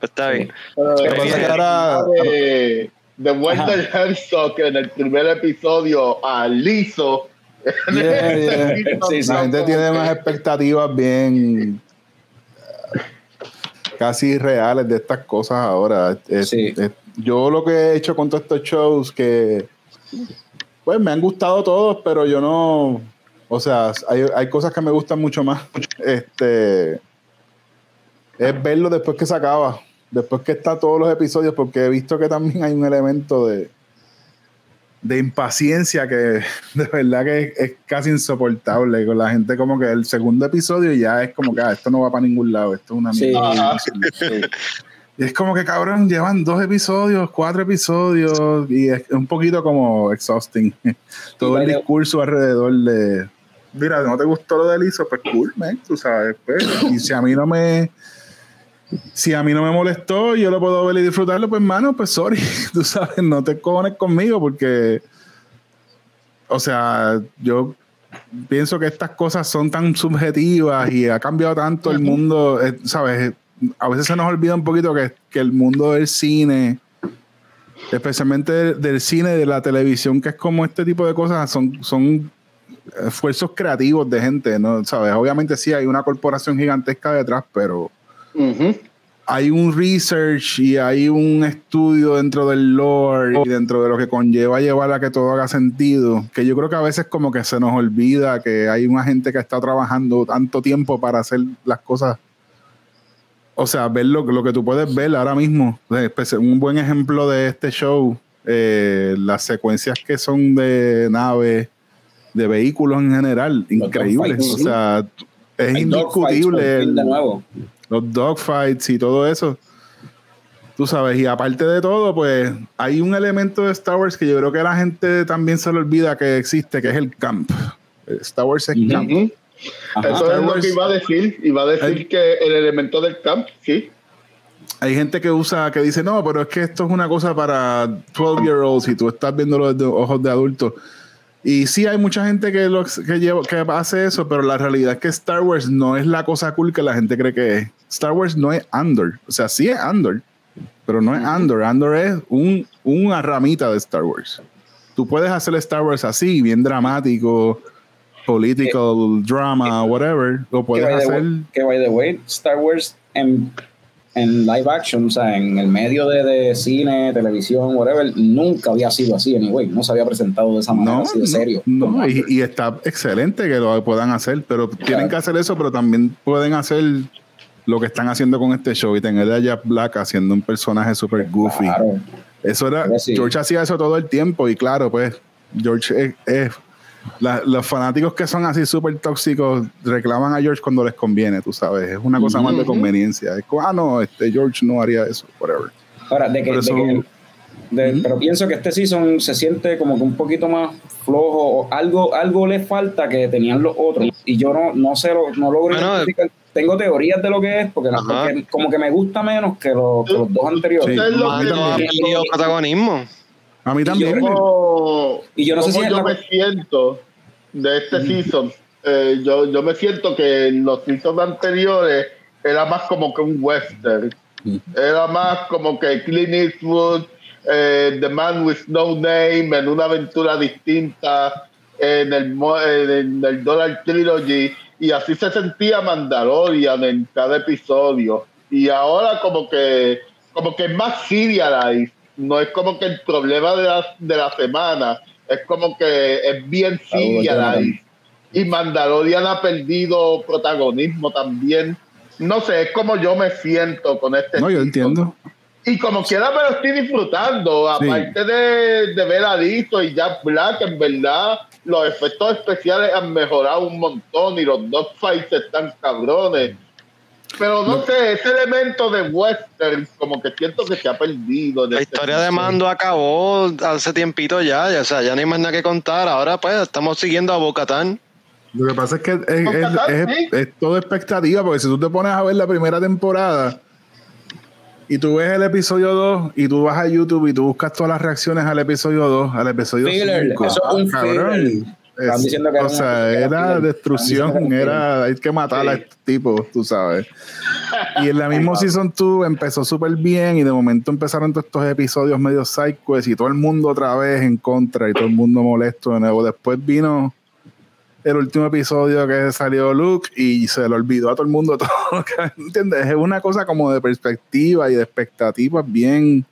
Pues está bien. Pero, eh, pasa que ahora- de, de Wendell Herzog en el primer episodio a Lizo. Yeah, yeah. Sí. La gente tiene más expectativas bien casi reales de estas cosas ahora. Es- Sí. es- yo lo que he hecho con todos estos shows que pues me han gustado todos, pero yo no, o sea, hay, hay cosas que me gustan mucho más. Este es verlo después que se acaba, después que está todos los episodios, porque he visto que también hay un elemento de de impaciencia que de verdad que es, es casi insoportable. Con la gente como que el segundo episodio ya es como que ah, esto no va para ningún lado esto es una Sí. mierda. Ajá. y es como que cabrón llevan dos episodios cuatro episodios y es un poquito como exhausting. Todo el discurso alrededor de mira no te gustó lo del ISO pues cool man tú sabes pues, y si a mí no me si a mí no me molestó y yo lo puedo ver y disfrutarlo, pues, mano, pues, sorry, tú sabes, no te cojones conmigo porque, o sea, yo pienso que estas cosas son tan subjetivas y ha cambiado tanto el mundo, eh, ¿sabes? A veces se nos olvida un poquito que, que el mundo del cine, especialmente del, del cine y de la televisión, que es como este tipo de cosas, son, son esfuerzos creativos de gente, ¿no? ¿Sabes? Obviamente sí hay una corporación gigantesca detrás, pero Hay un research y hay un estudio dentro del lore y dentro de lo que conlleva llevar a que todo haga sentido, que yo creo que a veces como que se nos olvida que hay una gente que está trabajando tanto tiempo para hacer las cosas. O sea, ver lo, lo que tú puedes ver ahora mismo. Espe- Un buen ejemplo de este show, eh, las secuencias que son de naves, de vehículos en general, increíbles. O sea, es indiscutible. el-. Los dogfights y todo eso. Tú sabes, y aparte de todo, pues hay un elemento de Star Wars que yo creo que la gente también se le olvida que existe, que es el camp. Star Wars es camp. Ajá. Eso Star es lo Wars- que iba a decir. Iba a decir Ay. que el elemento del camp, sí. Hay gente que usa, que dice, no, pero es que esto es una cosa para 12 year olds y tú estás viéndolo desde ojos de adultos. Y sí hay mucha gente que, lo, que, lleva- que hace eso, pero la realidad es que Star Wars no es la cosa cool que la gente cree que es. Star Wars no es Andor. O sea, sí es Andor, pero no es Andor. Andor es un, una ramita de Star Wars. Tú puedes hacer Star Wars así, bien dramático, political drama, whatever. Lo puedes hacer. que by the way, Star Wars en, en live action, o sea, en el medio de, de cine, televisión, whatever, nunca había sido así, anyway. No se había presentado de esa manera, No, así de no, serio. no, y, y está excelente que lo puedan hacer, pero tienen que hacer eso, pero también pueden hacer lo que están haciendo con este show y tener a Jack Black haciendo un personaje súper goofy. Claro. Eso era, sí. George hacía eso todo el tiempo y claro, pues George es, es- la- los fanáticos que son así súper tóxicos reclaman a George cuando les conviene, tú sabes, es una cosa más de conveniencia. Es como, ah, no, este George no haría eso, whatever. Ahora, de que, Por de eso- que- de- Ujú. pero pienso que este season se siente como que un poquito más flojo o algo, algo le falta que tenían los otros y yo no, no sé, lo- no logro Bueno, identificar. Tengo teorías de lo que es porque, no- porque como que me gusta menos que los, que los dos anteriores. Sí. Lo que- perdido protagonismo. A mí Y yo también. Como- Y yo no sé si yo la- me siento de este season. Eh, yo, yo me siento que en los seasons anteriores era más como que un western. Mm. Era más como que Clint Eastwood, eh, The Man with No Name, en una aventura distinta, en el, en el Dollar Trilogy. Y así se sentía Mandalorian en cada episodio. Y ahora como que, como que es más serialized. No es como que el problema de la, de la semana. Es como que es bien serialized. Y Mandalorian ha perdido protagonismo también. No sé, es como yo me siento con este No, yo entiendo. Y como quiera me lo estoy disfrutando, Sí. aparte de, de ver a Lito y Jack Black, en verdad los efectos especiales han mejorado un montón y los dogfights están cabrones. Pero no sé, ese elemento de western como que siento que se ha perdido. La este historia de. Mando acabó hace tiempito ya, ya, o sea, ya no hay más nada que contar. Ahora pues estamos siguiendo a Bocatán Lo que pasa es que es, es- Contratar, es- sí. es todo expectativa, porque si tú te pones a ver la primera temporada y tú ves el episodio 2 y tú vas a YouTube y tú buscas todas las reacciones al episodio 2, al episodio Filler, 5. eso es un cabrón. filler. Están Es- diciendo que o sea, era destrucción, era hay que matar a Sí. este tipo, tú sabes. Y en la misma Season 2 empezó súper bien y de momento empezaron todos estos episodios medio sidequests y todo el mundo otra vez en contra y todo el mundo molesto de nuevo. Después vino el último episodio que salió Luke y se le olvidó a todo el mundo todo. ¿Entiendes? Es una cosa como de perspectiva y de expectativas bien,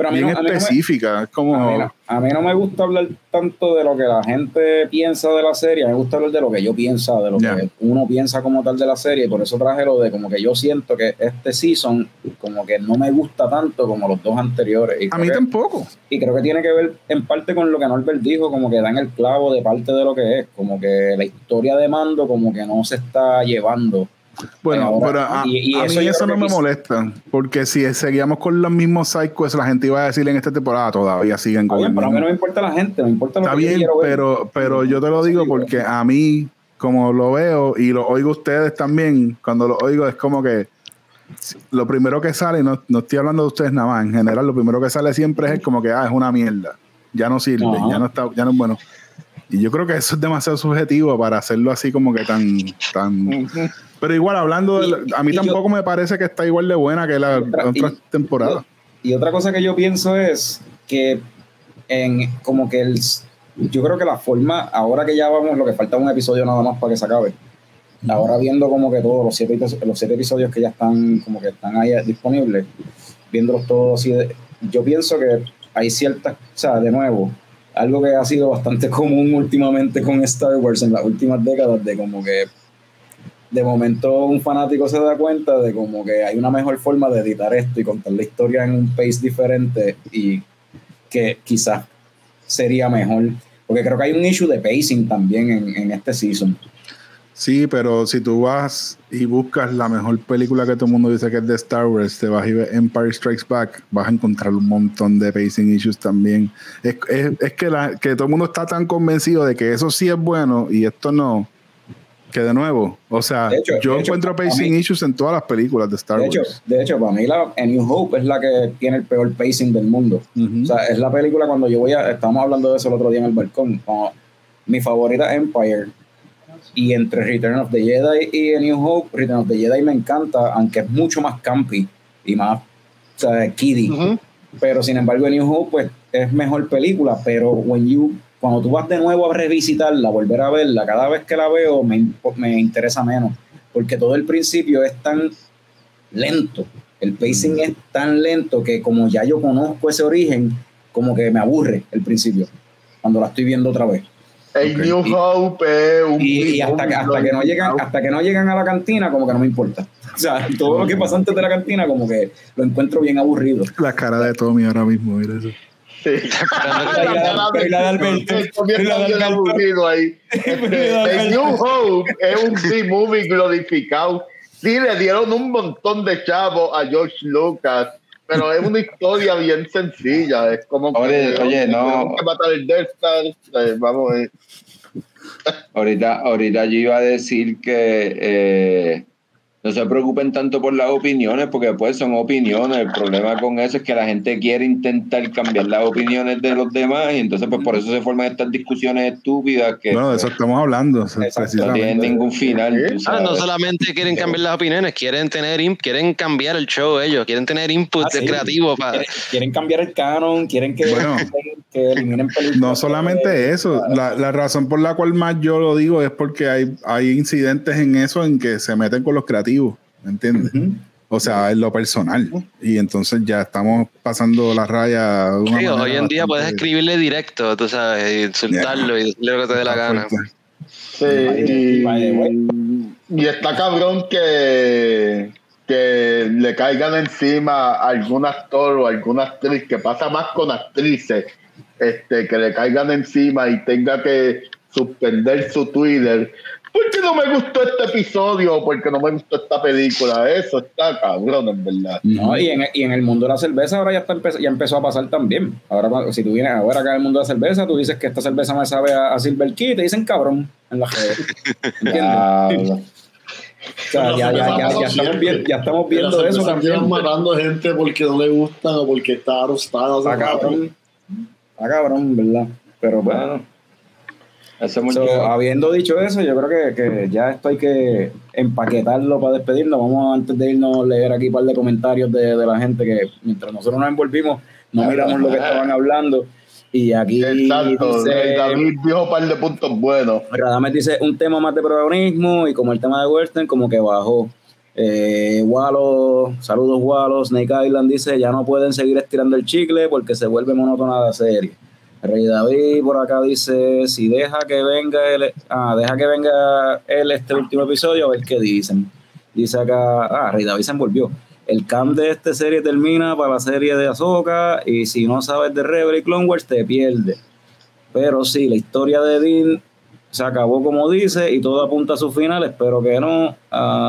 Pero a mí, bien no, a, mí no me, como... a, mí no, a mí no me gusta hablar tanto de lo que la gente piensa de la serie, me gusta hablar de lo que yo pienso, de lo que uno piensa como tal de la serie, y por eso traje lo de como que yo siento que este season como que no me gusta tanto como los dos anteriores. Y A mí que- tampoco. Y creo que tiene que ver en parte con lo que Norbert dijo, como que dan el clavo de parte de lo que es, como que la historia de mando como que no se está llevando. Bueno, Ahora, pero a, y- y a eso mí eso no me molesta, porque si seguíamos con los mismos sidequests, la gente iba a decir en esta temporada todavía siguen con pero a mí no me importa la gente, me importa lo Está que bien, quiero ver. pero, pero yo te lo digo porque a mí, como lo veo y lo oigo ustedes también, cuando lo oigo es como que lo primero que sale, no, no estoy hablando de ustedes nada más, en general lo primero que sale siempre es como que, ah, es una mierda, ya no sirve, Ajá. ya no está, ya no es bueno. Y yo creo que eso es demasiado subjetivo para hacerlo así como que tan, tan... Pero igual, hablando de... A mí yo- tampoco me parece que está igual de buena que la otra- otra y- temporada. Y otra cosa que yo pienso es que en como que el yo creo que la forma, ahora que ya vamos, lo que falta un episodio nada más para que se acabe. Ahora viendo como que todos los siete, los siete episodios que ya están como que están ahí disponibles, viéndolos todos yo pienso que hay ciertas, o sea, de nuevo, algo que ha sido bastante común últimamente con Star Wars en las últimas décadas, de como que de momento un fanático se da cuenta de como que hay una mejor forma de editar esto y contar la historia en un pace diferente y que quizás sería mejor. Porque creo que hay un issue de pacing también en, en este season. Sí, pero si tú vas y buscas la mejor película que todo el mundo dice que es de Star Wars, te vas y ves Empire Strikes Back, vas a encontrar un montón de pacing issues también. Es, es- es que, la, que todo el mundo está tan convencido de que eso sí es bueno y esto no, que de nuevo, o sea, hecho- yo hecho, encuentro a pacing mí- issues en todas las películas de Star De hecho, Wars. de hecho, para mí la A New Hope es la que tiene el peor pacing del mundo. Ujú. O sea, es la película cuando yo voy a... Estábamos hablando de eso el otro día en el balcón. como mi favorita Empire. Y entre Return of the Jedi y A New Hope, Return of the Jedi me encanta, aunque es mucho más campy y más, kiddie. Pero sin embargo en New Hope pues es mejor película pero when you cuando tú vas de nuevo a revisitarla volver a verla cada vez que la veo me, me interesa menos porque todo el principio es tan lento el pacing es tan lento que como ya yo conozco ese origen como que me aburre el principio cuando la estoy viendo otra vez El Ok. New Hope es un. y, y hasta, que, hasta que no llegan hasta que no llegan a la cantina como que no me importa o sea todo lo que pasa antes de la cantina como que lo encuentro bien aburrido La cara de Tommy ahora mismo, mira eso. Sí. La de- de Alberto, la de ahí. El New. Hope es un B-movie glorificado. Sí, le dieron un montón de chavos a George Lucas, pero es una historia bien sencilla. Es como Oye, que, oye, no. tenemos que matar el Death Star. eh, vamos, eh. Ahorita, ahorita yo iba a decir que eh, no se preocupen tanto por las opiniones, porque pues son opiniones. El problema con eso es que la gente quiere intentar cambiar las opiniones de los demás y entonces pues por eso se forman estas discusiones estúpidas que Bueno, de eso estamos hablando, no tienen ningún final. Ah, no solamente quieren cambiar las opiniones, quieren tener quieren cambiar el show ellos, quieren tener input Ah, sí. creativo para quieren, quieren cambiar el canon, quieren que, Bueno. que eliminen películas. No solamente eso, la, la razón por la cual más yo lo digo es porque hay, hay incidentes en eso en que se meten con los creativos, ¿me entiendes? O sea, en lo personal. Y entonces ya estamos pasando la raya. de una Sí, hoy en día puedes escribirle directo, tú sabes, y insultarlo y decirle lo que te dé la gana. fuerte. Sí, y, y está cabrón que, que le caigan encima a algún actor o alguna actriz, que pasa más con actrices, este, que le caigan encima y tenga que suspender su Twitter ¿Por qué no me gustó este episodio? o ¿Por qué no me gustó esta película? Eso está cabrón, en verdad. No, y en, y en el mundo de la cerveza ahora ya, está empe- ya empezó a pasar también. Ahora, si tú vienes ahora acá en el mundo de la cerveza, tú dices que esta cerveza me sabe a, a Silver Key y te dicen cabrón en las redes. O sea, ya, ya, ya, ya, estamos viendo, ya estamos viendo eso también. Matando gente porque no le gustan o porque está arrostada. Está cabrón. Está cabrón, ¿verdad? Pero bueno. Muchacho. So, habiendo dicho eso, yo creo que, que ya esto hay que empaquetarlo para despedirnos. Vamos antes de irnos a leer aquí un par de comentarios de, de la gente que mientras nosotros nos envolvimos, no miramos lo que estaban hablando. Y aquí Exacto. dice, David dijo un par de puntos buenos. Radames dice un tema más de protagonismo y como el tema de Western como que bajó. Eh, Wallo, saludos Wallo, Snake Island dice ya no pueden seguir estirando el chicle porque se vuelve monótona la serie. Rey David por acá dice si deja que venga el, ah, deja que venga él este último episodio a ver qué dicen. Dice acá, ah, Rey David se envolvió. El camp de esta serie termina para la serie de Ahsoka y si no sabes de Rebel y Clone te pierde. Pero sí, la historia de Dean se acabó como dice y todo apunta a su final. Espero que no. Ah,